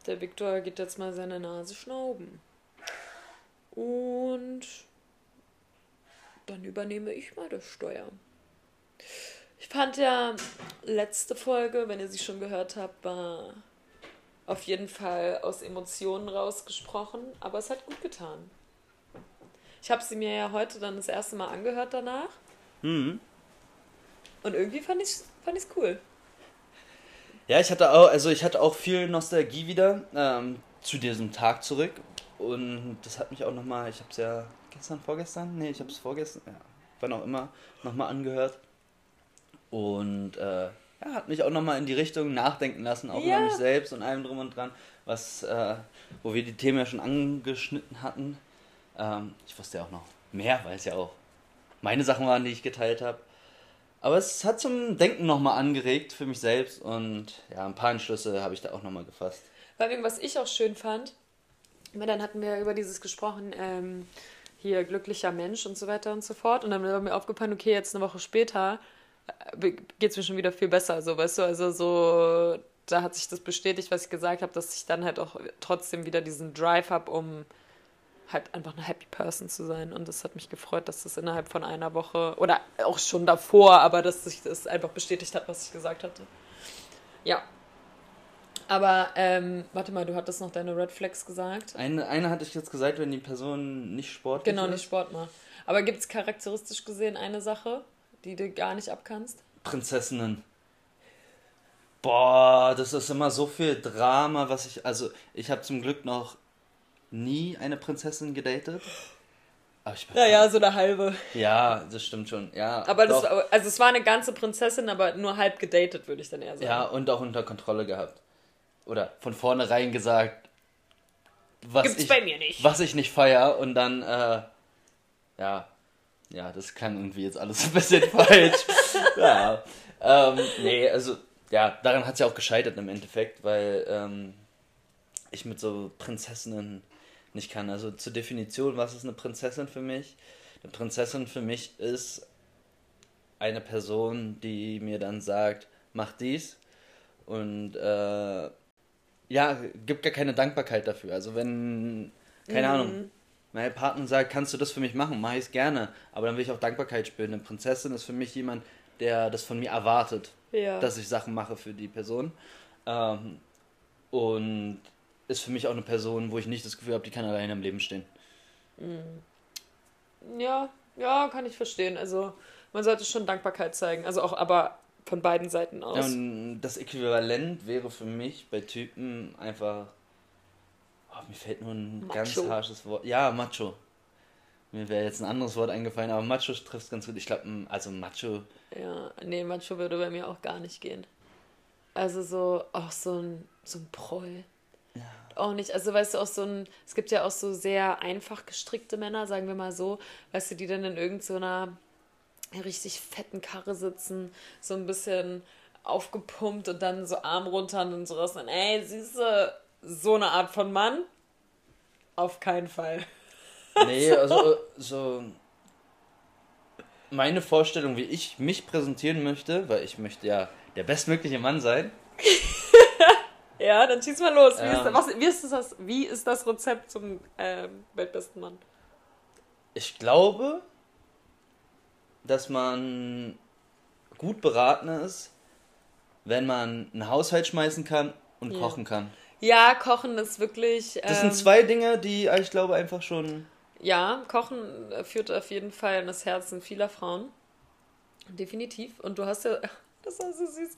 Der Viktor geht jetzt mal seine Nase schnauben. Und dann übernehme ich mal das Steuer. Ich fand ja letzte Folge, wenn ihr sie schon gehört habt, war auf jeden Fall aus Emotionen rausgesprochen, aber es hat gut getan. Ich habe sie mir ja heute dann das erste Mal angehört danach Mhm. und irgendwie fand ich fand ich's cool. Ja, ich hatte auch, also ich hatte auch viel Nostalgie wieder ähm, zu diesem Tag zurück. Und das hat mich auch nochmal, ich habe es ja gestern, vorgestern? Nee, ich habe es vorgestern, ja, wann auch immer, nochmal angehört. Und äh, ja, hat mich auch nochmal in die Richtung nachdenken lassen, auch Ja. über mich selbst und allem drum und dran, was, äh, wo wir die Themen ja schon angeschnitten hatten. Ähm, ich wusste ja auch noch mehr, weil es ja auch meine Sachen waren, die ich geteilt habe. Aber es hat zum Denken nochmal angeregt für mich selbst und ja, ein paar Entschlüsse habe ich da auch nochmal gefasst. Vor allem, was ich auch schön fand, weil dann hatten wir über dieses gesprochen, ähm, hier glücklicher Mensch und so weiter und so fort. Und dann war mir aufgefallen, okay, jetzt eine Woche später geht es mir schon wieder viel besser, so weißt du, also so, da hat sich das bestätigt, was ich gesagt habe, dass ich dann halt auch trotzdem wieder diesen Drive habe, um halt einfach eine happy person zu sein. Und das hat mich gefreut, dass das innerhalb von einer Woche, oder auch schon davor, aber dass sich das einfach bestätigt hat, was ich gesagt hatte. Ja. Aber, ähm, warte mal, du hattest noch deine Red Flags gesagt. Eine, eine hatte ich jetzt gesagt, wenn die Person nicht sportlich Genau, ist. nicht Sport macht. Aber gibt es charakteristisch gesehen eine Sache, die du gar nicht abkannst? Prinzessinnen. Boah, das ist immer so viel Drama, was ich. Also, ich habe zum Glück noch nie eine Prinzessin gedatet. Aber ich ja, ja, so eine halbe. Ja, das stimmt schon. Ja, aber das, also es war eine ganze Prinzessin, aber nur halb gedatet, würde ich dann eher sagen. Ja, und auch unter Kontrolle gehabt. Oder von vornherein gesagt, was Gibt's ich, bei mir nicht. Was ich nicht feier und dann, äh, ja, ja, das klang irgendwie jetzt alles ein bisschen falsch. ja, ähm, nee, also, ja, daran hat es ja auch gescheitert im Endeffekt, weil ähm, ich mit so Prinzessinnen nicht kann. Also zur Definition, was ist eine Prinzessin für mich? Eine Prinzessin für mich ist eine Person, die mir dann sagt, mach dies und äh, ja, gibt gar keine Dankbarkeit dafür. Also wenn, keine mhm. Ahnung, mein Partner sagt, kannst du das für mich machen, mache ich es gerne, aber dann will ich auch Dankbarkeit spüren. Eine Prinzessin ist für mich jemand, der das von mir erwartet, ja. dass ich Sachen mache für die Person. Ähm, und ist für mich auch eine Person, wo ich nicht das Gefühl habe, die kann alleine im Leben stehen. Mhm. Ja, ja, kann ich verstehen. Also man sollte schon Dankbarkeit zeigen. Also auch aber von beiden Seiten aus. Ja, das Äquivalent wäre für mich bei Typen einfach. Oh, mir fällt nur ein macho. ganz harsches Wort. Ja, Macho. Mir wäre jetzt ein anderes Wort eingefallen, aber Macho trifft es ganz gut. Ich glaube, also Macho. Ja, nee, Macho würde bei mir auch gar nicht gehen. Also so, auch so ein, so ein Proll. Ja. Auch nicht. Also weißt du, auch so ein, es gibt ja auch so sehr einfach gestrickte Männer, sagen wir mal so, weißt du, die dann in irgendeiner so richtig fetten Karre sitzen, so ein bisschen aufgepumpt und dann so Arm runter und so raus. Und ey, siehst du, so eine Art von Mann? Auf keinen Fall. Nee, also so meine Vorstellung, wie ich mich präsentieren möchte, weil ich möchte ja der bestmögliche Mann sein. Ja, dann schieß mal los. Wie, ähm, ist, was, wie, ist, das, wie ist das Rezept zum ähm, weltbesten Mann? Ich glaube, dass man gut beraten ist, wenn man einen Haushalt schmeißen kann und ja. kochen kann. Ja, kochen ist wirklich. das sind ähm, zwei Dinge, die ich glaube einfach schon. Ja, kochen führt auf jeden Fall in das Herzen vieler Frauen. Definitiv. Und du hast ja, das war so süß,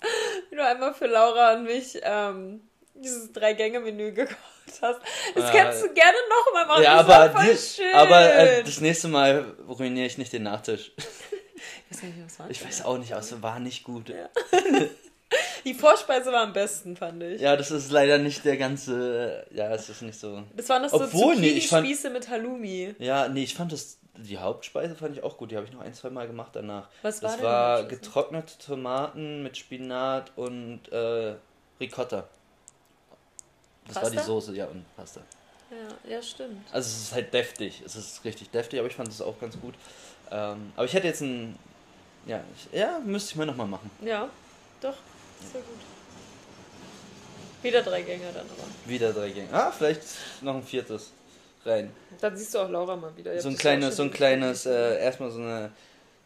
wie du einmal für Laura und mich ähm, dieses Drei-Gänge-Menü gekocht hast. Das äh, kannst du gerne nochmal machen. Ja, das aber, voll die, schön. aber äh, das nächste Mal ruiniere ich nicht den Nachtisch. Ich weiß, nicht, was war ich weiß auch nicht, aber es war nicht gut. Ja. Die Vorspeise war am besten, fand ich. Ja, das ist leider nicht der ganze. Ja, es ist nicht so. Das waren noch so Obwohl, nee, ich fand, Spieße mit Halloumi. Ja, nee, ich fand das. Die Hauptspeise fand ich auch gut. Die habe ich noch ein, zwei Mal gemacht danach. Was war das? Das war getrocknete Tomaten mit Spinat und äh, Ricotta. Das Pasta? war die Soße, ja, und Pasta. Ja, ja, stimmt. Also es ist halt deftig. Es ist richtig deftig, aber ich fand es auch ganz gut. Ähm, aber ich hätte jetzt ein. Ja, ich, ja, müsste ich mir nochmal machen. Ja, doch. Sehr gut. Wieder drei Gänge dann aber. Wieder drei Gänge. Ah, vielleicht noch ein viertes rein. Dann siehst du auch Laura mal wieder. So ein kleines, so ein kleines, äh, erstmal so eine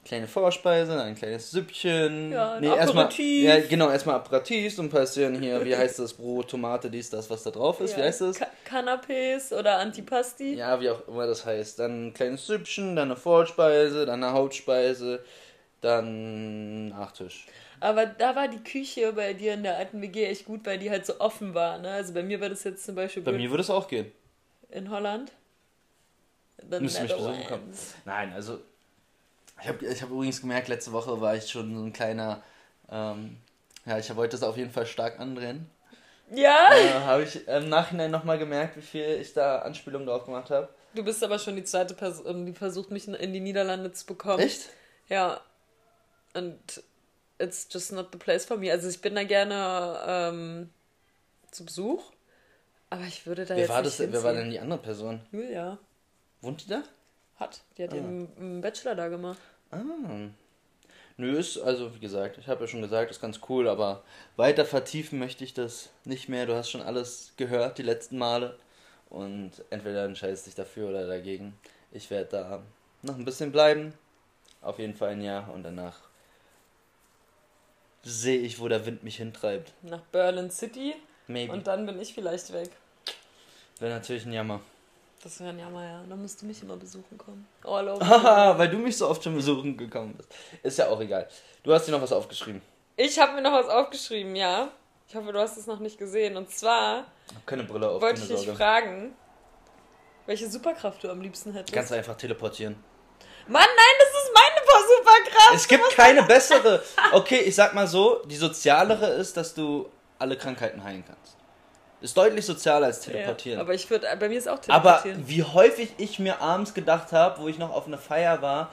kleine Vorspeise, ein kleines Süppchen. Ja, ein nee, erstmal, ja, genau, erstmal Aperitif, so ein bisschen hier, wie heißt das, Brot, Tomate, dies, das, was da drauf ist, ja, wie heißt das? Canapés oder Antipasti. Ja, wie auch immer das heißt. Dann ein kleines Süppchen, dann eine Vorspeise, dann eine Hauptspeise, dann Nachtisch. Aber da war die Küche bei dir in der alten WG echt gut, weil die halt so offen war, ne? Also bei mir war das jetzt zum Beispiel... Bei mir würde es auch gehen. In Holland? Müsste mich besuchen kommen. Nein, also ich habe ich hab übrigens gemerkt, letzte Woche war ich schon so ein kleiner. Ähm, ja, ich wollte es auf jeden Fall stark andrehen. Ja? Äh, habe ich im Nachhinein nochmal gemerkt, wie viel ich da Anspielung drauf gemacht habe. Du bist aber schon die zweite Person, die versucht, mich in die Niederlande zu bekommen. Echt? Ja. Und it's just not the place for me. Also ich bin da gerne ähm, zu Besuch, aber ich würde da wer jetzt war nicht das, Wer war denn die andere Person? Julia. Wohnt die da? Hat. Die hat ah. ihren Bachelor da gemacht. Ah. Nö, ist, also wie gesagt, ich habe ja schon gesagt, ist ganz cool, aber weiter vertiefen möchte ich das nicht mehr. Du hast schon alles gehört die letzten Male. Und entweder entscheidest dich dafür oder dagegen. Ich werde da noch ein bisschen bleiben. Auf jeden Fall ein Jahr und danach sehe ich, wo der Wind mich hintreibt. Nach Berlin City. Maybe. Und dann bin ich vielleicht weg. Wäre natürlich ein Jammer. Das wäre ein Jammer, ja. Dann musst du mich immer besuchen kommen. All over. Haha, weil du mich so oft schon besuchen gekommen bist. Ist ja auch egal. Du hast dir noch was aufgeschrieben. Ich habe mir noch was aufgeschrieben, ja. Ich hoffe, du hast es noch nicht gesehen. Und zwar Ich hab keine Brille auf, wollte ich dich fragen, welche Superkraft du am liebsten hättest. Ganz einfach teleportieren. Mann, nein, das ist meine Superkraft. Es gibt keine bessere. Okay, ich sag mal so, die sozialere ist, dass du alle Krankheiten heilen kannst. Ist deutlich sozialer als teleportieren. Ja, aber ich würde, bei mir ist auch Aber teleportieren. wie häufig ich mir abends gedacht habe, wo ich noch auf einer Feier war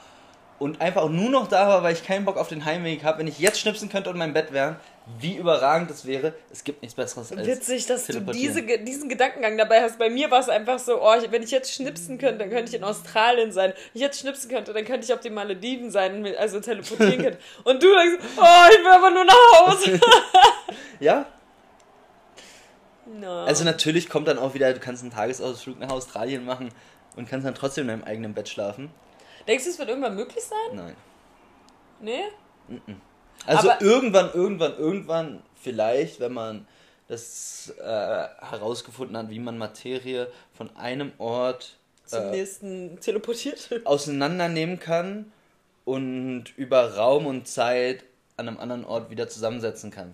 und einfach nur noch da war, weil ich keinen Bock auf den Heimweg habe, wenn ich jetzt schnipsen könnte und in meinem Bett wäre, wie überragend das wäre. Es gibt nichts Besseres als Witzig, dass du diese, diesen Gedankengang dabei hast. Bei mir war es einfach so, oh, wenn ich jetzt schnipsen könnte, dann könnte ich in Australien sein. Wenn ich jetzt schnipsen könnte, dann könnte ich auf den Malediven sein, also teleportieren könnte. Und du denkst, oh, ich will aber nur nach Hause. Ja, No. also natürlich kommt dann auch wieder, du kannst einen Tagesausflug nach Australien machen und kannst dann trotzdem in deinem eigenen Bett schlafen. Denkst du, es wird irgendwann möglich sein? Nein. Nee? Also Aber- irgendwann, irgendwann, irgendwann, vielleicht, wenn man das äh, herausgefunden hat, wie man Materie von einem Ort Zum äh, nächsten teleportiert? auseinandernehmen kann und über Raum und Zeit an einem anderen Ort wieder zusammensetzen kann.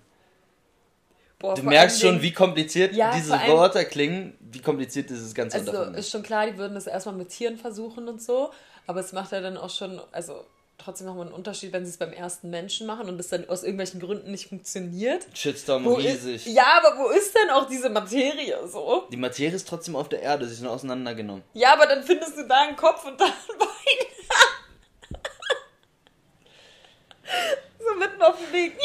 Boah, Du merkst schon, wie kompliziert Ja, diese Wörter klingen, wie kompliziert dieses ganze Also Unterfangen ist ist. schon klar, die würden das erstmal mit Tieren versuchen und so, aber es macht ja dann auch schon, also trotzdem nochmal einen Unterschied, wenn sie es beim ersten Menschen machen und es dann aus irgendwelchen Gründen nicht funktioniert. Shitstorm Wo riesig. Ist, ja, aber wo ist denn auch diese Materie so? Die Materie ist trotzdem auf der Erde, sie ist nur auseinandergenommen. Ja, aber dann findest du da einen Kopf und da ein Bein. so mitten auf dem Weg.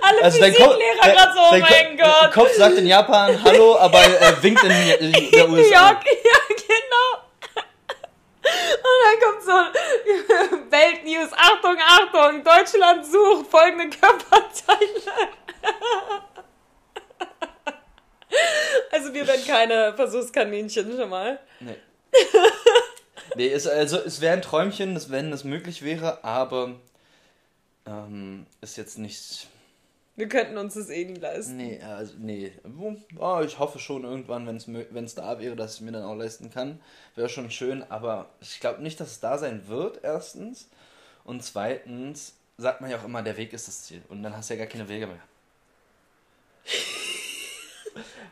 Alle Also dein Kopf, Physiklehrer gerade so, oh mein Ko- Gott. Kopf sagt in Japan Hallo, aber er winkt in, in der New USA. York, ja, genau. Und dann kommt so Weltnews, Achtung, Achtung, Deutschland sucht folgende Körperteile. Also wir werden keine Versuchskaninchen schon mal. Nee. nee, es, also es wäre ein Träumchen, wenn es möglich wäre, aber ähm, ist jetzt nicht. Wir könnten uns das eh nie leisten. Nee, also nee. Oh, ich hoffe schon irgendwann, wenn es da wäre, dass ich mir dann auch leisten kann. Wäre schon schön, aber ich glaube nicht, dass es da sein wird, erstens. Und zweitens sagt man ja auch immer, der Weg ist das Ziel. Und dann hast du ja gar keine Wege mehr.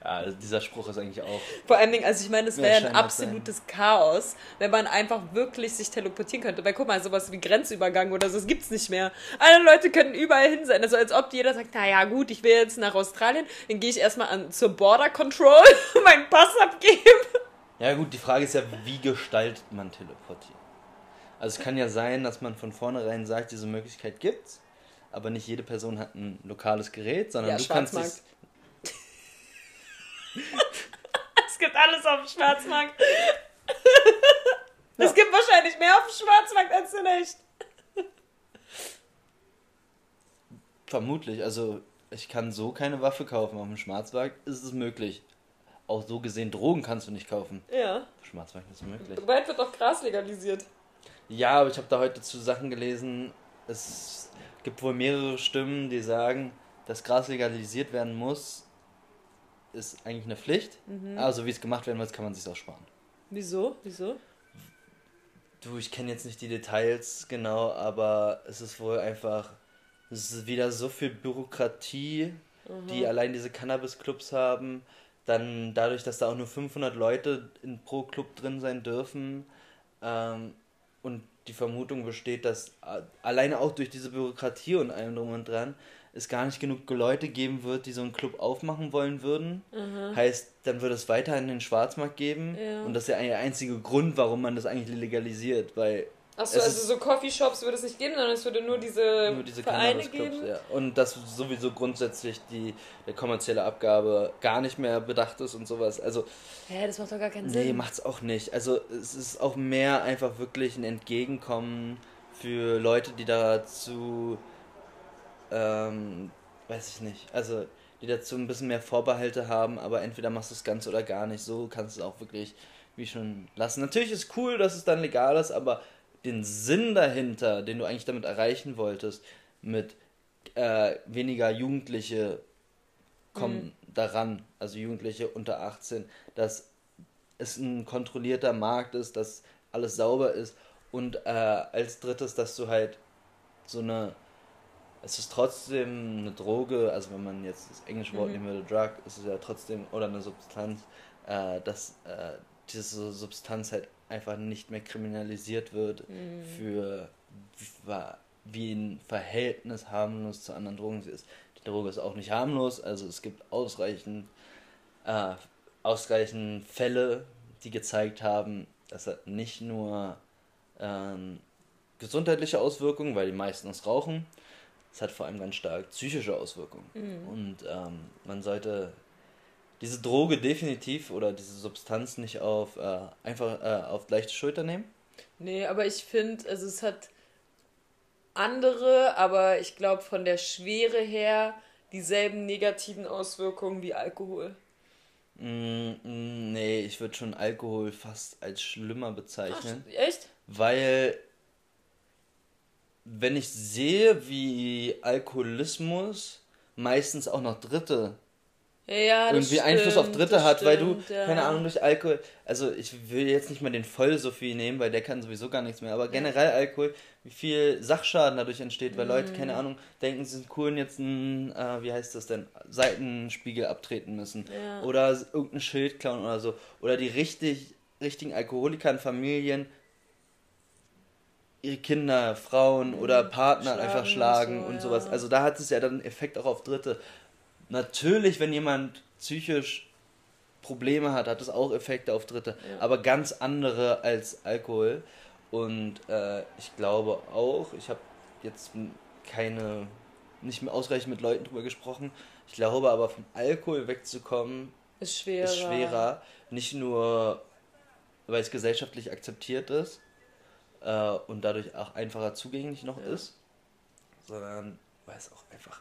Ja, also dieser Spruch ist eigentlich auch. Vor allen Dingen, also ich meine, es Ja, wäre ein absolutes Chaos, wenn man einfach wirklich sich teleportieren könnte. Weil guck mal, sowas wie Grenzübergang oder so, das gibt's nicht mehr. Alle Leute können überall hin sein. Also als ob jeder sagt, naja gut, ich will jetzt nach Australien, dann gehe ich erstmal an zur Border Control, meinen Pass abgeben. Ja gut, die Frage ist ja, wie gestaltet man teleportieren? Also es kann ja sein, dass man von vornherein sagt, diese Möglichkeit gibt's, aber nicht jede Person hat ein lokales Gerät, sondern Ja, du kannst dich, Es gibt alles auf dem Schwarzmarkt. Es gibt wahrscheinlich mehr auf dem Schwarzmarkt als in echt. vermutlich, also ich kann so keine Waffe kaufen, auf dem Schwarzmarkt ist es möglich. Auch so gesehen, Drogen kannst du nicht kaufen. Ja. Auf dem Schwarzmarkt ist es möglich. Bald wird doch Gras legalisiert. Ja, aber ich habe da heute zu Sachen gelesen, es gibt wohl mehrere Stimmen, die sagen, dass Gras legalisiert werden muss, ist eigentlich eine Pflicht. Also wie es gemacht werden muss, kann man sich auch sparen. Wieso? Wieso? Du, ich kenne jetzt nicht die Details genau, aber es ist wohl einfach, es ist wieder so viel Bürokratie, die allein diese Cannabis-Clubs haben. Dann dadurch, dass da auch nur 500 Leute in, pro Club drin sein dürfen. Ähm, und die Vermutung besteht, dass alleine auch durch diese Bürokratie und allem drum und dran es gar nicht genug Leute geben wird, die so einen Club aufmachen wollen würden. Heißt, dann würde es weiterhin den Schwarzmarkt geben. Ja. Und das ist ja der einzige Grund, warum man das eigentlich legalisiert, weil Achso, also so Coffeeshops würde es nicht geben, sondern es würde nur diese, nur diese Vereine Cannabis-Clubs, geben. ja. Und dass sowieso grundsätzlich die der kommerzielle Abgabe gar nicht mehr bedacht ist und sowas. Also, Hä, das macht doch gar keinen nee, Sinn. macht's auch nicht. Also, es ist auch mehr einfach wirklich ein Entgegenkommen für Leute, die dazu, ähm, weiß ich nicht, also, die dazu ein bisschen mehr Vorbehalte haben, aber entweder machst du es ganz oder gar nicht. So kannst du es auch wirklich, wie schon, lassen. Natürlich ist cool, dass es dann legal ist, aber den Sinn dahinter, den du eigentlich damit erreichen wolltest, mit äh, weniger Jugendliche kommen daran, also Jugendliche unter 18, dass es ein kontrollierter Markt ist, dass alles sauber ist und äh, als drittes, dass du halt so eine. Es ist trotzdem eine Droge, also wenn man jetzt das englische Wort Mhm. nehmen würde, Drug, ist es ja trotzdem, oder eine Substanz, äh, dass äh, diese Substanz halt einfach nicht mehr kriminalisiert wird Mhm. für wie ein Verhältnis harmlos zu anderen Drogen sie ist. Die Droge ist auch nicht harmlos, also es gibt ausreichend, äh, ausreichend Fälle, die gezeigt haben, dass er nicht nur ähm, gesundheitliche Auswirkungen, weil die meisten es rauchen, es hat vor allem ganz stark psychische Auswirkungen. Mhm. Und ähm, man sollte diese Droge definitiv oder diese Substanz nicht auf äh, einfach äh, auf leichte Schulter nehmen. Nee, aber ich finde, also es hat andere, aber ich glaube von der Schwere her dieselben negativen Auswirkungen wie Alkohol. Mm, mm, nee, ich würde schon Alkohol fast als schlimmer Ach, bezeichnen, echt? weil wenn ich sehe, wie Alkoholismus meistens auch noch Dritte Ja, irgendwie Einfluss auf stimmt, Dritte hat, weil du, stimmt, ja. keine Ahnung, durch Alkohol, also ich will jetzt nicht mal den voll so viel nehmen, weil der kann sowieso gar nichts mehr, aber generell Alkohol, wie viel Sachschaden dadurch entsteht, weil Leute, Mhm. keine Ahnung, denken, sie sind cool und jetzt ein, äh, wie heißt das denn, Seitenspiegel abtreten müssen Ja. oder irgendein Schild klauen oder so, oder die richtig, richtigen Alkoholiker in Familien ihre Kinder, Frauen oder Partner Mhm. Schlagen einfach und schlagen so, und ja. sowas. Also da hat es ja dann einen Effekt auch auf Dritte. Natürlich, wenn jemand psychisch Probleme hat, hat es auch Effekte auf Dritte, Ja. aber ganz andere als Alkohol. Und äh, ich glaube auch, ich habe jetzt keine, nicht mehr ausreichend mit Leuten drüber gesprochen. Ich glaube aber vom Alkohol wegzukommen Ist schwerer. ist schwerer. Nicht nur, weil es gesellschaftlich akzeptiert ist äh, und dadurch auch einfacher zugänglich noch Ja. ist, sondern weil es auch einfach.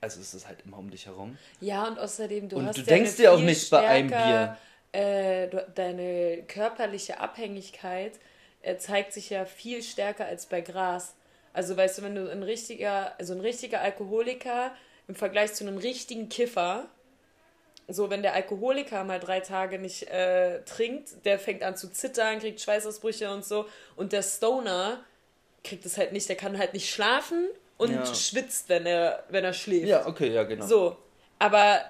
Also es ist halt immer um dich herum. Ja, und außerdem, du Und hast du ja denkst dir auch nicht bei einem stärker, Äh, du, deine körperliche Abhängigkeit äh, zeigt sich ja viel stärker als bei Gras. Also weißt du, wenn du ein richtiger, also ein richtiger Alkoholiker im Vergleich zu einem richtigen Kiffer, so wenn der Alkoholiker mal drei Tage nicht äh, trinkt, der fängt an zu zittern, kriegt Schweißausbrüche und so. Und der Stoner kriegt es halt nicht, der kann halt nicht schlafen und Ja. schwitzt, wenn er, wenn er schläft. Ja, okay, ja, genau. So, aber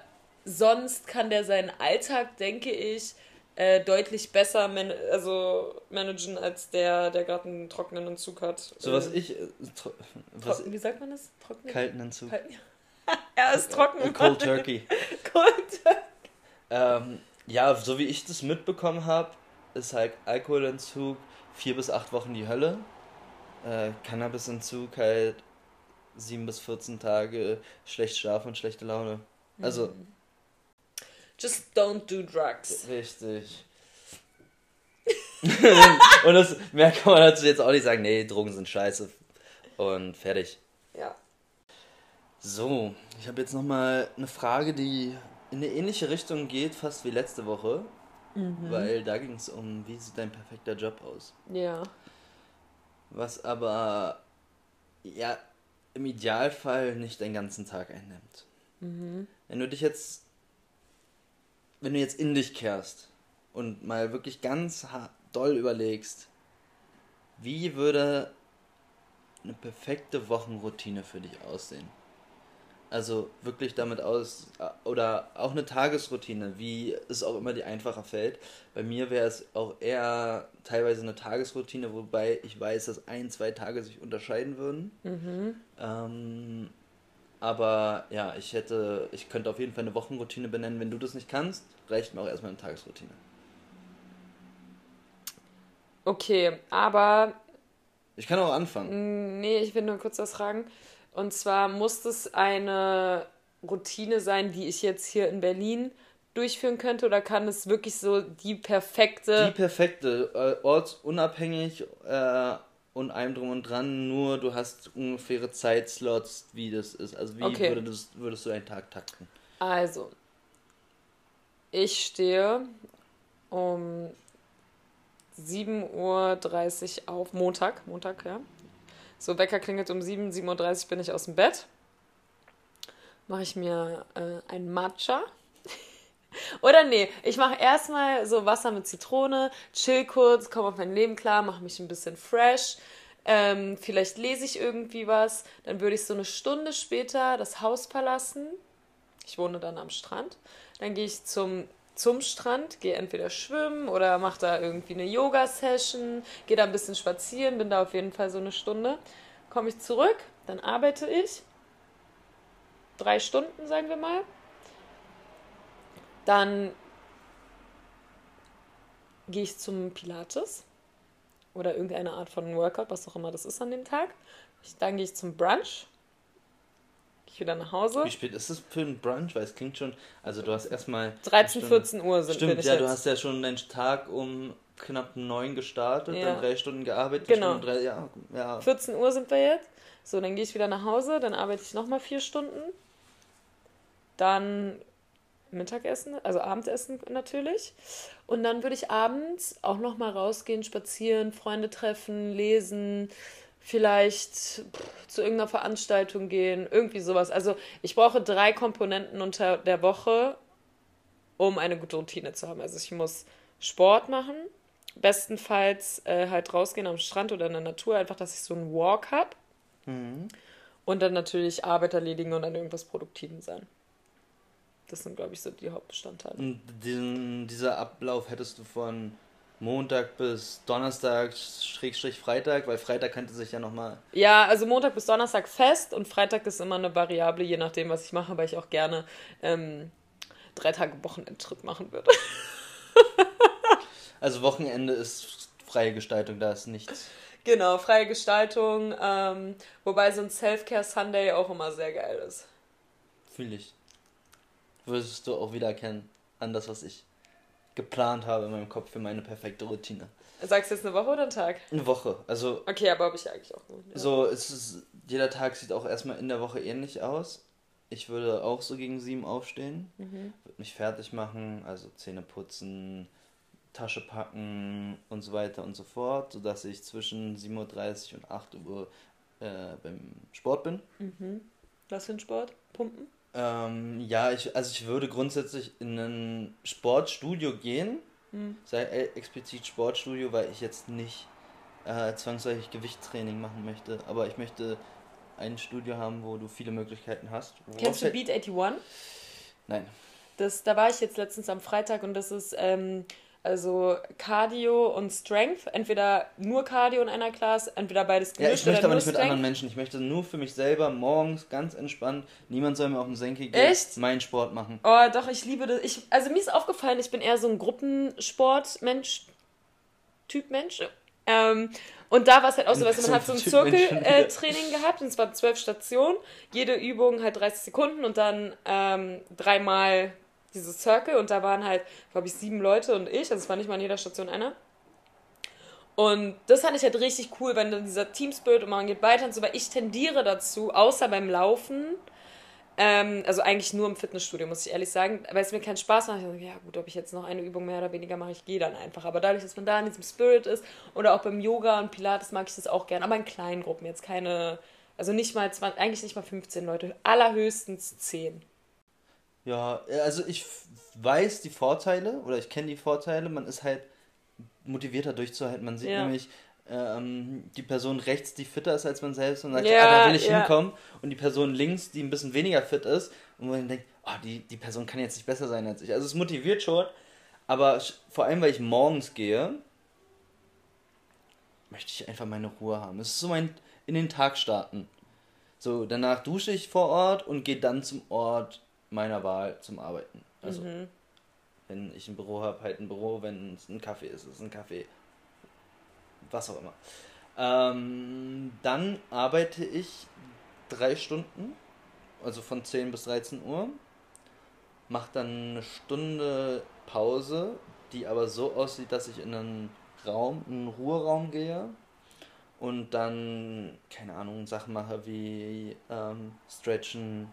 sonst kann der seinen Alltag, denke ich, äh, deutlich besser man also managen als der, der gerade einen trockenen Entzug hat. So was Äh, ich. Äh, was trocken, wie sagt man das? Trocken? kalten Entzug. Kalt- er ist trocken. Cold Turkey. Cold. Ähm, ja, so wie ich das mitbekommen habe, ist halt Alkoholentzug vier bis acht Wochen die Hölle. Äh, Cannabisentzug halt sieben bis 14 Tage schlecht schlafen und schlechte Laune. Also, Just don't do drugs. richtig. und das, mehr kann man dazu jetzt auch nicht sagen. Nee, Drogen sind scheiße. Und fertig. Ja. So, ich habe jetzt nochmal eine Frage, die in eine ähnliche Richtung geht, fast wie letzte Woche. Weil da ging es um, wie sieht dein perfekter Job aus? Ja. Was aber, ja, im Idealfall nicht den ganzen Tag einnimmt. Wenn du dich jetzt, wenn du jetzt in dich kehrst und mal wirklich ganz doll überlegst, wie würde eine perfekte Wochenroutine für dich aussehen? Also wirklich damit aus, oder auch eine Tagesroutine, wie es auch immer dir einfacher fällt. Bei mir wäre es auch eher teilweise eine Tagesroutine, wobei ich weiß, dass ein, zwei Tage sich unterscheiden würden. Ähm, aber ja, ich hätte, ich könnte auf jeden Fall eine Wochenroutine benennen. Wenn du das nicht kannst, reicht mir auch erstmal eine Tagesroutine. Okay, aber Ich kann auch anfangen. Nee, ich will nur kurz was fragen. Und zwar muss es eine Routine sein, die ich jetzt hier in Berlin durchführen könnte, oder kann es wirklich so die perfekte. Die perfekte, äh, ortsunabhängig äh, und allem drum und dran, nur du hast ungefähre Zeitslots, wie das ist. Also wie Okay. würde das, würdest du deinen Tag takten? Also, ich stehe um 7.30 Uhr auf, Montag, Montag, ja. So, Wecker klingelt um 7, 7.30 Uhr bin ich aus dem Bett. Mache ich mir äh, ein Matcha. Oder nee, ich mache erstmal so Wasser mit Zitrone, chill kurz, komme auf mein Leben klar, mache mich ein bisschen fresh. Ähm, vielleicht lese ich irgendwie was. Dann würde ich so eine Stunde später das Haus verlassen. Ich wohne dann am Strand. Dann gehe ich zum, zum Strand, gehe entweder schwimmen oder mache da irgendwie eine Yoga-Session, gehe da ein bisschen spazieren, bin da auf jeden Fall so eine Stunde. Komme ich zurück, dann arbeite ich. Drei Stunden, sagen wir mal. Dann gehe ich zum Pilates oder irgendeine Art von Workout, was auch immer das ist an dem Tag. Dann gehe ich zum Brunch. Ich wieder nach Hause. Wie spät ist es für ein Brunch? Weil es klingt schon, also du hast erstmal... 13, 14 Uhr sind Stimmt, ja, jetzt. du hast ja schon deinen Tag um knapp neun gestartet, Ja. dann drei Stunden gearbeitet, Genau. Stunde drei, ja, ja. 14 Uhr sind wir jetzt. So, dann gehe ich wieder nach Hause, dann arbeite ich nochmal vier Stunden. Dann Mittagessen, also Abendessen natürlich. Und dann würde ich abends auch nochmal rausgehen, spazieren, Freunde treffen, lesen, vielleicht pff, zu irgendeiner Veranstaltung gehen, irgendwie sowas. Also ich brauche drei Komponenten unter der Woche, um eine gute Routine zu haben. Also ich muss Sport machen, bestenfalls äh, halt rausgehen am Strand oder in der Natur, einfach, dass ich so einen Walk habe. Mhm. Und dann natürlich Arbeit erledigen und an irgendwas Produktiven sein. Das sind, glaube ich, so die Hauptbestandteile. Und diesen, dieser Ablauf hättest du von Montag bis Donnerstag, Schrägstrich Freitag, weil Freitag könnte sich ja nochmal. Ja, also Montag bis Donnerstag fest und Freitag ist immer eine Variable, je nachdem, was ich mache, weil ich auch gerne ähm, drei Tage Wochenendtrip machen würde. Also Wochenende ist freie Gestaltung, da ist nichts. genau, freie Gestaltung, ähm, wobei so ein Self-Care Sunday auch immer sehr geil ist. Fühl ich. Würdest du auch wieder erkennen an das, was ich geplant habe in meinem Kopf für meine perfekte Routine. Sagst du jetzt eine Woche oder einen Tag? Eine Woche. Also Okay, aber habe ich eigentlich auch nur. Ja. so es ist, jeder Tag sieht auch erstmal in der Woche ähnlich aus. Ich würde auch so gegen sieben aufstehen, Mhm. würde mich fertig machen, also Zähne putzen, Tasche packen und so weiter und so fort, sodass ich zwischen 7.30 Uhr und 8 Uhr äh, beim Sport bin. Mhm. Was für ein Sport? Pumpen? Ähm, ja, ich, also ich würde grundsätzlich in ein Sportstudio gehen, Mhm. sei äh, explizit Sportstudio, weil ich jetzt nicht äh, zwangsläufig Gewichtstraining machen möchte, aber ich möchte ein Studio haben, wo du viele Möglichkeiten hast. Kennst du Beat 81? Nein. Das, da war ich jetzt letztens am Freitag und das ist ähm, also Cardio und Strength. Entweder nur Cardio in einer Class, entweder beides Ja, ich gemischt möchte aber nicht mit Strength. anderen Menschen. Ich möchte nur für mich selber morgens ganz entspannt. Niemand soll mir auf den Senkel gehen. Echt? Meinen Sport machen. Oh, doch, ich liebe das. Ich, also mir ist aufgefallen, ich bin eher so ein Gruppensport-Mensch, Typ Mensch. Ähm, und da war es halt auch so, dass man hat so ein. Zirkeltraining gehabt und es waren zwölf Stationen. Jede Übung halt 30 Sekunden und dann ähm, dreimal dieses Circle und da waren halt, glaube ich, sieben Leute und ich, also es war nicht mal an jeder Station einer. Und das fand ich halt richtig cool, wenn dann dieser Team Spirit und man geht weiter und so, weil ich tendiere dazu, außer beim Laufen, ähm, also eigentlich nur im Fitnessstudio, muss ich ehrlich sagen, weil es mir keinen Spaß macht. Ja gut, ob ich jetzt noch eine Übung mehr oder weniger mache, ich gehe dann einfach. Aber dadurch, dass man da in diesem Spirit ist oder auch beim Yoga und Pilates mag ich das auch gern, aber in kleinen Gruppen, jetzt keine, also nicht mal 20, eigentlich nicht mal 15 Leute, allerhöchstens 10. Ja, also ich weiß die Vorteile oder ich kenne die Vorteile. Man ist halt motivierter durchzuhalten. Man sieht Ja. nämlich ähm, die Person rechts, die fitter ist als man selbst und sagt, Ja, ah, da will ich ja. hinkommen. Und die Person links, die ein bisschen weniger fit ist und wo man denkt, oh, die, die Person kann jetzt nicht besser sein als ich. Also es motiviert schon, aber vor allem, weil ich morgens gehe, möchte ich einfach meine Ruhe haben. Es ist so mein in den Tag starten. So, danach dusche ich vor Ort und gehe dann zum Ort meiner Wahl zum Arbeiten. Also, Mhm. wenn ich ein Büro habe, halt ein Büro, wenn es ein Kaffee ist, ist es ein Kaffee. Was auch immer. Ähm, dann arbeite ich drei Stunden, also von 10 bis 13 Uhr. Mache dann eine Stunde Pause, die aber so aussieht, dass ich in einen Raum, einen Ruheraum gehe und dann, keine Ahnung, Sachen mache wie ähm, Stretchen,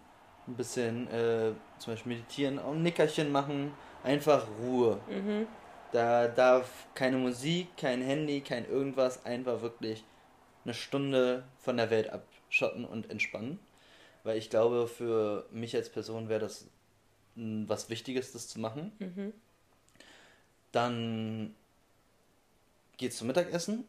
ein bisschen äh, zum Beispiel meditieren, auch ein Nickerchen machen, einfach Ruhe. Mhm. Da darf keine Musik, kein Handy, kein irgendwas, einfach wirklich eine Stunde von der Welt abschotten und entspannen. Weil ich glaube, für mich als Person wäre das was Wichtiges, das zu machen. Mhm. Dann geht's zum Mittagessen.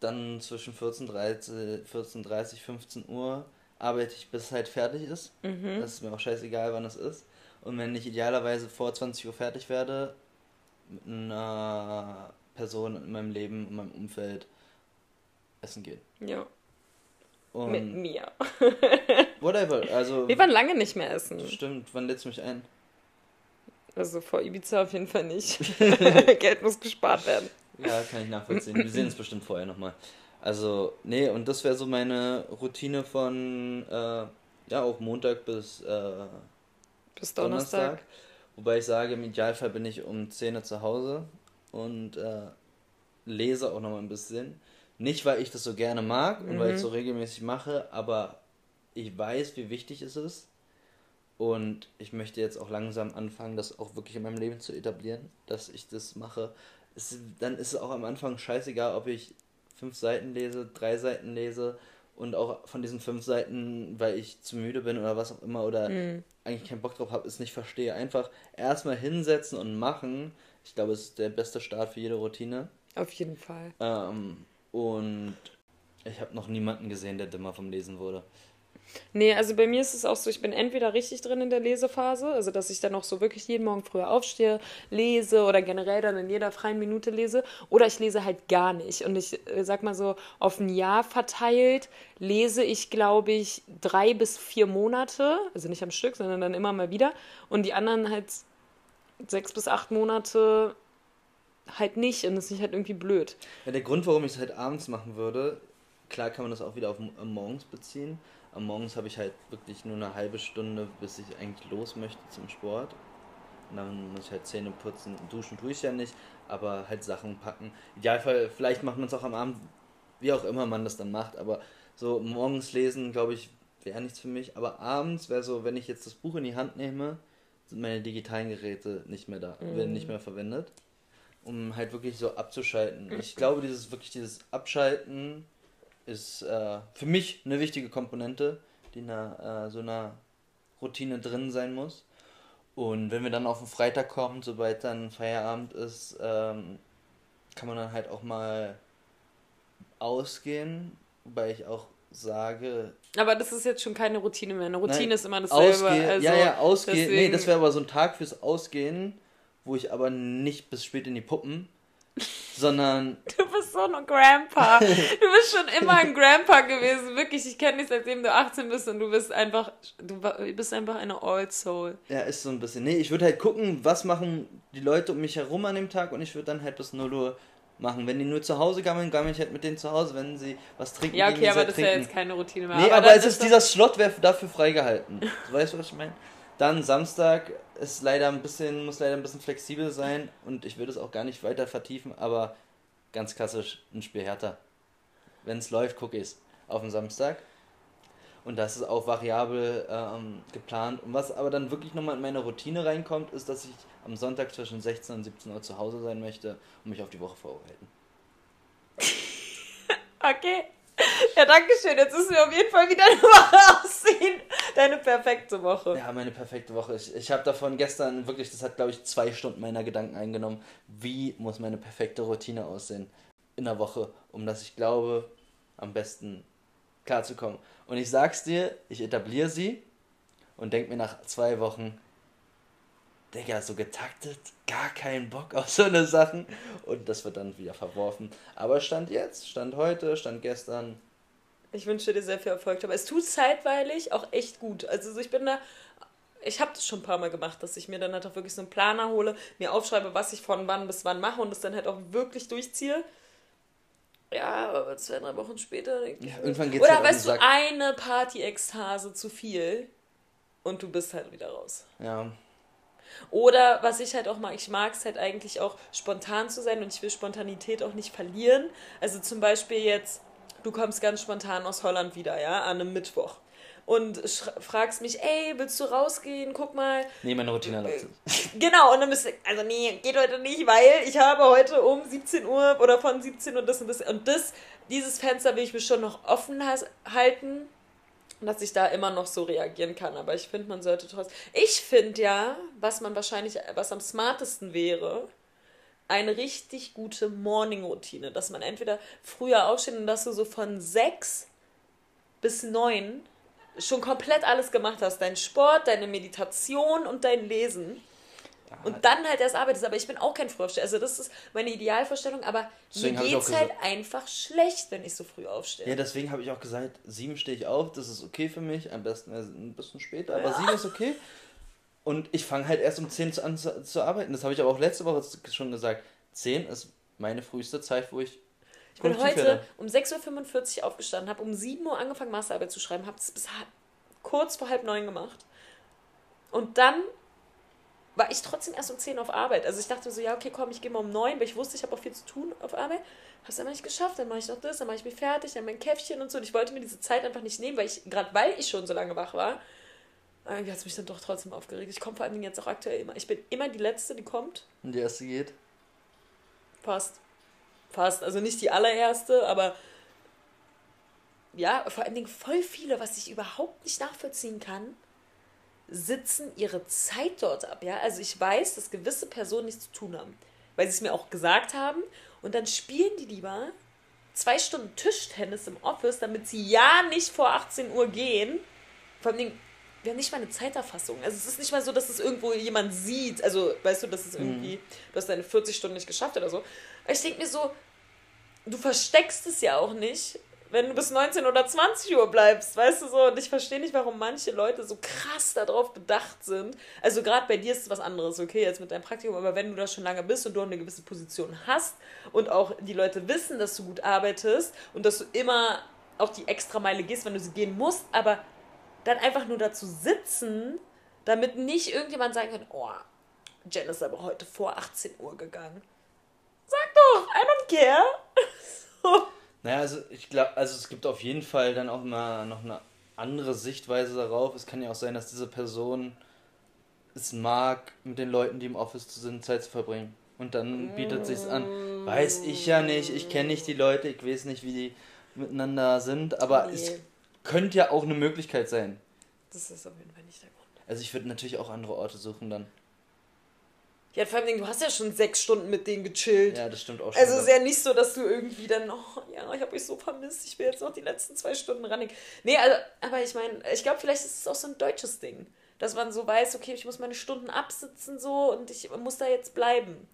dann zwischen 14.30 14, 15 Uhr arbeite ich, bis es halt fertig ist. Mhm. Das ist mir auch scheißegal, wann es ist. Und wenn ich idealerweise vor 20 Uhr fertig werde, mit einer Person in meinem Leben, in meinem Umfeld essen gehen. Ja. Und mit mir. whatever, also. Wir waren lange nicht mehr essen. Stimmt, wann lädst du mich ein? Also vor Ibiza auf jeden Fall nicht. Geld muss gespart werden. Ja, kann ich nachvollziehen. Wir sehen uns bestimmt vorher nochmal. Also, nee, und das wäre so meine Routine von, äh, ja, auch Montag bis, äh, bis Donnerstag. Donnerstag. Wobei ich sage, im Idealfall bin ich um 10 Uhr zu Hause und äh, lese auch nochmal ein bisschen. Nicht, weil ich das so gerne mag und mhm. weil ich es so regelmäßig mache, aber ich weiß, wie wichtig es ist. Und ich möchte jetzt auch langsam anfangen, das auch wirklich in meinem Leben zu etablieren, dass ich das mache. Es, dann ist es auch am Anfang scheißegal, ob ich fünf Seiten lese, drei Seiten lese und auch von diesen fünf Seiten, weil ich zu müde bin oder was auch immer oder mhm. eigentlich keinen Bock drauf habe, es nicht verstehe. Einfach erstmal hinsetzen und machen. Ich glaube, es ist der beste Start für jede Routine. Auf jeden Fall. Ähm, und ich habe noch niemanden gesehen, der dümmer vom Lesen wurde. Nee, also bei mir ist es auch so, ich bin entweder richtig drin in der Lesephase, also dass ich dann auch so wirklich jeden Morgen früher aufstehe, lese oder generell dann in jeder freien Minute lese, oder ich lese halt gar nicht. Und ich äh, sag mal so, auf ein Jahr verteilt lese ich, glaube ich, drei bis vier Monate, also nicht am Stück, sondern dann immer mal wieder. Und die anderen halt sechs bis acht Monate halt nicht und das ist halt irgendwie blöd. Ja, der Grund, warum ich es halt abends machen würde, klar kann man das auch wieder auf morgens beziehen, am Morgens habe ich halt wirklich nur eine halbe Stunde, bis ich eigentlich los möchte zum Sport. Und dann muss ich halt Zähne putzen. Duschen tue ich ja nicht, aber halt Sachen packen. Idealfall, vielleicht macht man es auch am Abend, wie auch immer man das dann macht, aber so morgens lesen, glaube ich, wäre nichts für mich. Aber abends wäre so, wenn ich jetzt das Buch in die Hand nehme, sind meine digitalen Geräte nicht mehr da, mhm. werden nicht mehr verwendet, um halt wirklich so abzuschalten. Ich glaube, dieses wirklich dieses Abschalten ist äh, für mich eine wichtige Komponente, die in einer, äh, so einer Routine drin sein muss. Und wenn wir dann auf den Freitag kommen, sobald dann Feierabend ist, ähm, kann man dann halt auch mal ausgehen, wobei ich auch sage. Aber das ist jetzt schon keine Routine mehr. Eine Routine nein, ist immer dasselbe. Ausgehen, also ja, ja, ausgehen. Nee, das wäre aber so ein Tag fürs Ausgehen, wo ich aber nicht bis spät in die Puppen sondern. Du bist so ein Grandpa. Du bist schon immer ein Grandpa gewesen. Wirklich, ich kenne dich seitdem du 18 bist und du bist einfach, du bist einfach eine Old Soul. Ja, ist so ein bisschen. Nee, ich würde halt gucken, was machen die Leute um mich herum an dem Tag und ich würde dann halt bis 0 Uhr machen. Wenn die nur zu Hause gammeln, gammel ich halt mit denen zu Hause. Wenn sie was trinken, Ja, okay, aber das ist ja jetzt keine Routine mehr. Nee, aber, aber es ist, dieser Slot wäre dafür freigehalten. weißt du, was ich meine? Dann Samstag ist leider ein bisschen, muss leider ein bisschen flexibel sein und ich würde es auch gar nicht weiter vertiefen, aber ganz klassisch ein Spiel härter. Wenn es läuft, gucke ich es auf den Samstag. Und das ist auch variabel ähm, geplant. Und was aber dann wirklich nochmal in meine Routine reinkommt, ist, dass ich am Sonntag zwischen 16 und 17 Uhr zu Hause sein möchte und mich auf die Woche vorbereiten. okay. Ja, danke schön. Jetzt müssen wir auf jeden Fall wieder eine Woche aussehen. Deine perfekte Woche. Ja, meine perfekte Woche. Ich, ich habe davon gestern wirklich, das hat glaube ich zwei Stunden meiner Gedanken eingenommen. Wie muss meine perfekte Routine aussehen in der Woche, um dass ich glaube, am besten klarzukommen. Und ich sag's dir, ich etabliere sie und denk mir nach zwei Wochen, Digga, so getaktet, gar keinen Bock auf so eine Sachen. Und das wird dann wieder verworfen. Aber Stand jetzt, Stand heute, Stand gestern. Ich wünsche dir sehr viel Erfolg. Aber es tut zeitweilig auch echt gut. Also ich bin da, ich habe das schon ein paar Mal gemacht, dass ich mir dann halt auch wirklich so einen Planer hole, mir aufschreibe, was ich von wann bis wann mache und das dann halt auch wirklich durchziehe. Ja, aber zwei, drei Wochen später denke ich. Ja, irgendwann geht's Oder halt weißt du, eine Party-Ekstase zu viel und du bist halt wieder raus. Ja. Oder was ich halt auch mag, ich mag es halt eigentlich auch spontan zu sein und ich will Spontanität auch nicht verlieren. Also zum Beispiel jetzt, du kommst ganz spontan aus Holland wieder, ja, an einem Mittwoch. Und fragst mich, ey, willst du rausgehen? Guck mal. Nee, meine Routine läuft Genau, und dann bist du, also nee, geht heute nicht, weil ich habe heute um 17 Uhr oder von 17 Uhr das und das. Und das, dieses Fenster will ich mir schon noch offen halten dass ich da immer noch so reagieren kann. Aber ich finde, man sollte trotzdem. Ich finde ja, was man wahrscheinlich, was am smartesten wäre, eine richtig gute Morning-Routine, dass man entweder früher aufsteht und dass du so von sechs bis neun schon komplett alles gemacht hast. Dein Sport, deine Meditation und dein Lesen. Und dann halt erst arbeitest. Aber ich bin auch kein Frühaufsteher. Also das ist meine Idealvorstellung. Aber Deswegen mir auch geht's halt einfach schlecht, wenn ich so früh aufstehe. Ja, deswegen habe ich auch gesagt, sieben stehe ich auf, das ist okay für mich, am besten ein bisschen später, aber Ja. sieben ist okay. Und ich fange halt erst um 10 zu- an zu, zu arbeiten. Das habe ich aber auch letzte Woche schon gesagt. 10 ist meine früheste Zeit, wo ich Ich bin heute um 6.45 Uhr aufgestanden, habe um 7 Uhr angefangen, Masterarbeit zu schreiben, habe es bis kurz vor halb neun gemacht. Und dann war ich trotzdem erst um 10 Uhr auf Arbeit. Also ich dachte so, ja, okay, komm, ich gehe mal um 9, weil ich wusste, ich habe auch viel zu tun auf Arbeit. Habe es aber nicht geschafft, dann mache ich noch das, dann mache ich mich fertig, dann mein Käffchen und so. Und ich wollte mir diese Zeit einfach nicht nehmen, weil ich, gerade weil ich schon so lange wach war, irgendwie hat es mich dann doch trotzdem aufgeregt. Ich komme vor allen Dingen jetzt auch aktuell immer. Ich bin immer die Letzte, die kommt. Und die erste geht. Fast. Fast. Also nicht die allererste, aber ja, vor allen Dingen voll viele, was ich überhaupt nicht nachvollziehen kann, sitzen ihre Zeit dort ab. Ja? Also ich weiß, dass gewisse Personen nichts zu tun haben, weil sie es mir auch gesagt haben. Und dann spielen die lieber zwei Stunden Tischtennis im Office, damit sie ja nicht vor 18 Uhr gehen. Vor Dingen, wir haben nicht mal eine Zeiterfassung. Also es ist nicht mal so, dass es irgendwo jemand sieht. Also, weißt du, dass es irgendwie, du hast deine 40 Stunden nicht geschafft oder so. Aber ich denke mir so, du versteckst es ja auch nicht, wenn du bis 19 oder 20 Uhr bleibst, weißt du so. Und ich verstehe nicht, warum manche Leute so krass darauf bedacht sind. Also gerade bei dir ist es was anderes, okay, jetzt mit deinem Praktikum, aber wenn du da schon lange bist und du eine gewisse Position hast und auch die Leute wissen, dass du gut arbeitest und dass du immer auch die extra Meile gehst, wenn du sie gehen musst, aber dann einfach nur dazu sitzen, damit nicht irgendjemand sagen kann, oh, Jen ist aber heute vor 18 Uhr gegangen. Sag doch, I don't care. so. Naja, also ich glaube, also es gibt auf jeden Fall dann auch mal noch eine andere Sichtweise darauf. Es kann ja auch sein, dass diese Person es mag, mit den Leuten, die im Office sind, Zeit zu verbringen. Und dann bietet sich's an. Weiß ich ja nicht, ich kenne nicht die Leute, ich weiß nicht, wie die miteinander sind, aber Nee. es könnte ja auch eine Möglichkeit sein. Das ist auf jeden Fall nicht der Grund. Also ich würde natürlich auch andere Orte suchen dann. Ja, vor allem, du hast ja schon sechs Stunden mit denen gechillt. Ja, das stimmt auch schon. Also es ist ja nicht so, dass du irgendwie dann, oh ja, ich habe euch so vermisst, ich will jetzt noch die letzten zwei Stunden ran. Nee, also, aber ich meine, ich glaube, vielleicht ist es auch so ein deutsches Ding. Dass man so weiß, okay, ich muss meine Stunden absitzen so und ich muss da jetzt bleiben.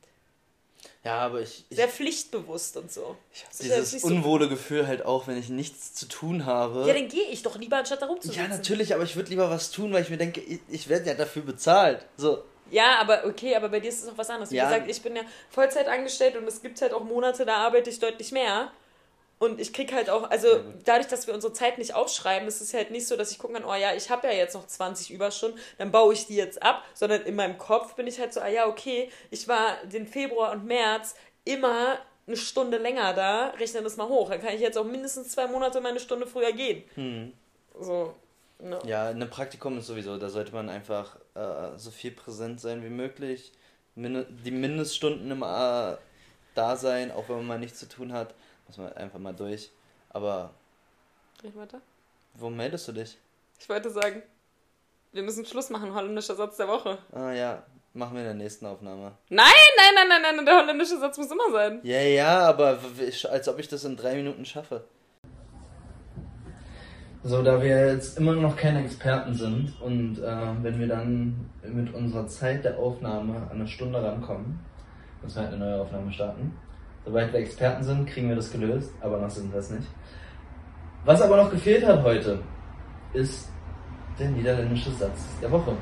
ja, aber ich, ich Sehr pflichtbewusst und so. Ja jetzt dieses nicht so- unwohle Gefühl halt auch, wenn ich nichts zu tun habe. Ja, dann gehe ich doch lieber, anstatt da rumzusitzen. Ja, natürlich, aber ich würde lieber was tun, weil ich mir denke, ich, ich werde ja dafür bezahlt. So. Ja, aber okay, aber bei dir ist es auch was anderes. Wie Ja. gesagt, ich bin ja Vollzeit angestellt und es gibt halt auch Monate, da arbeite ich deutlich mehr. Und ich krieg halt auch, also dadurch, dass wir unsere Zeit nicht aufschreiben, ist es halt nicht so, dass ich gucken kann, oh ja, ich habe ja jetzt noch 20 Überstunden, dann baue ich die jetzt ab, sondern in meinem Kopf bin ich halt so, ah ja, okay, ich war den Februar und März immer eine Stunde länger da, rechne das mal hoch. Dann kann ich jetzt auch mindestens zwei Monate meine Stunde früher gehen. Hm. So, ne. Ja, in einem Praktikum ist sowieso, da sollte man einfach äh, so viel präsent sein wie möglich. Min die Mindeststunden immer äh, da sein, auch wenn man mal nichts zu tun hat. Muss man einfach mal durch. Aber Red weiter. wo meldest du dich? Ich wollte sagen, wir müssen Schluss machen, holländischer Satz der Woche. Ah ja, machen wir in der nächsten Aufnahme. Nein, nein, nein, nein, nein, der holländische Satz muss immer sein. Ja, ja, aber als ob ich das in drei Minuten schaffe. So, da wir jetzt immer noch keine Experten sind und äh, wenn wir dann mit unserer Zeit der Aufnahme an eine Stunde rankommen, müssen wir halt eine neue Aufnahme starten. Sobald wir Experten sind, kriegen wir das gelöst, aber noch sind wir es nicht. Was aber noch gefehlt hat heute, ist der niederländische Satz der Woche.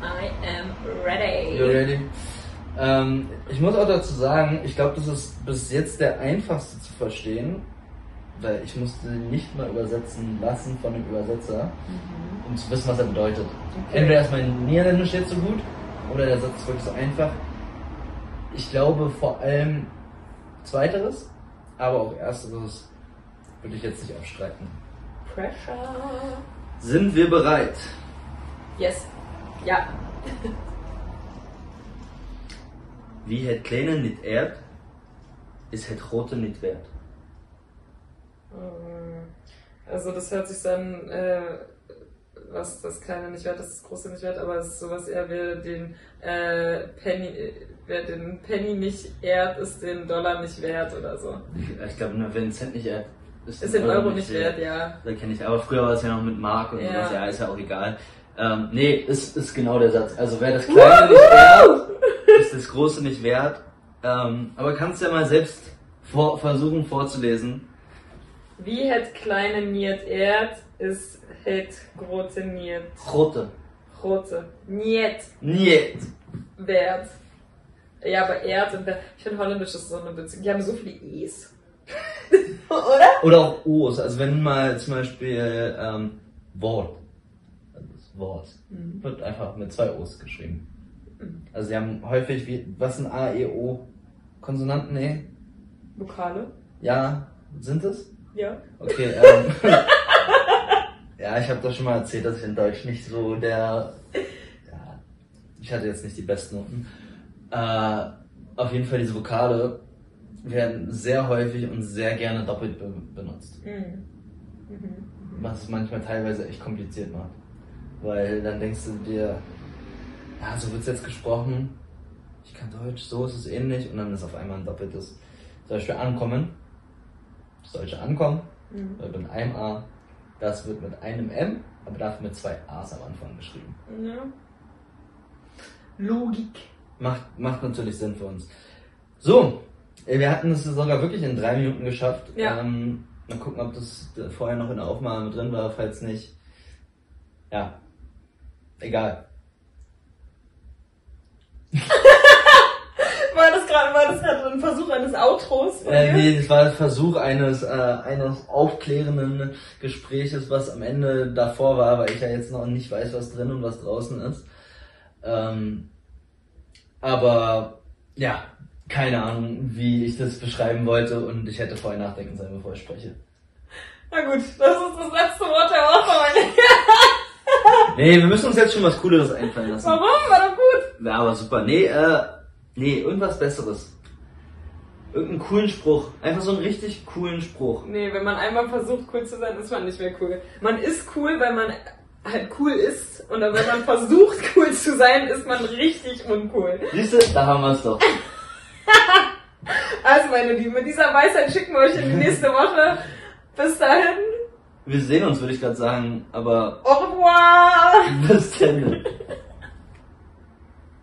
I am ready. You ready? Ähm, ich muss auch dazu sagen, ich glaube, das ist bis jetzt der einfachste zu verstehen, weil ich musste ihn nicht mal übersetzen lassen von dem Übersetzer, um zu wissen, was er bedeutet. Entweder ist mein Niederländisch jetzt so gut oder der Satz ist wirklich so einfach. Ich glaube vor allem zweiteres, aber auch ersteres würde ich jetzt nicht abstreiten. Pressure. Sind wir bereit? Yes. Ja. Wie het kleine niet eert, is het grote niet wert. Also das hört sich dann, äh, was das Kleine nicht wert, das das Große nicht wert, aber es ist sowas eher wie den äh, Penny, äh, wer den Penny nicht ehrt, ist den Dollar nicht wert oder so. Ich glaube, nur wenn ein Cent nicht ehrt, ist, ist den Euro, Euro nicht wert, ja. Da kenne ich. Aber früher war es ja noch mit Mark und ja. sowas, ja, ist ja auch egal. Ähm, nee, ist, ist genau der Satz. Also wer das Kleine nicht wert, ist das Große nicht wert. Ähm, aber kannst ja mal selbst vor, versuchen vorzulesen. Wie het kleine Niet ehrt, ist het große Niet. Grote. Große. Niet. Niet. Wert. Ja, aber Erd und Wert. Ich finde Holländisch ist so eine Beziehung. Die haben so viele E's. Oder? Oder auch O's. Also wenn mal zum Beispiel ähm, Wort. Also das Wort. Mhm. Wird einfach mit zwei O's geschrieben. Mhm. Also sie haben häufig wie. Was sind A, E, O? Konsonanten, nee? Vokale? Ja, sind es? Ja. Okay, ähm. ja, ich habe doch schon mal erzählt, dass ich in Deutsch nicht so der. Ja, ich hatte jetzt nicht die besten Noten. Äh, auf jeden Fall diese Vokale werden sehr häufig und sehr gerne doppelt be benutzt. Mhm. Mhm. Was es manchmal teilweise echt kompliziert macht. Weil dann denkst du dir, ja, so wird es jetzt gesprochen, ich kann Deutsch, so ist es ähnlich und dann ist auf einmal ein doppeltes. Zum Beispiel ankommen, deutsche Ankommen, mhm. wird mit einem A, das wird mit einem M, aber dafür mit zwei A's am Anfang geschrieben. Ja. Logik. Macht, macht natürlich Sinn für uns. So, wir hatten es sogar wirklich in drei Minuten geschafft. Ja. Ähm, mal gucken, ob das vorher noch in der Aufnahme drin war, falls nicht. Ja. Egal. war das gerade ein Versuch eines Outros? Äh, nee, das war ein Versuch eines äh, eines aufklärenden Gespräches, was am Ende davor war, weil ich ja jetzt noch nicht weiß, was drin und was draußen ist. Ähm, aber ja, keine Ahnung, wie ich das beschreiben wollte und ich hätte vorher nachdenken sollen, bevor ich spreche. Na gut, das ist das letzte Wort der Woche, meine Nee, wir müssen uns jetzt schon was Cooleres einfallen lassen. Warum? War doch gut. Ja, aber super. Nee, äh, nee, irgendwas Besseres. Irgendeinen coolen Spruch. Einfach so einen richtig coolen Spruch. Nee, wenn man einmal versucht, cool zu sein, ist man nicht mehr cool. Man ist cool, weil man halt cool ist. Und wenn man versucht, cool zu sein, ist man richtig uncool. Siehst du, da haben wir es doch. also, meine Lieben, mit dieser Weisheit schicken wir euch in die nächste Woche. Bis dahin. Wir sehen uns, würde ich gerade sagen, aber. Au revoir! Bis dann.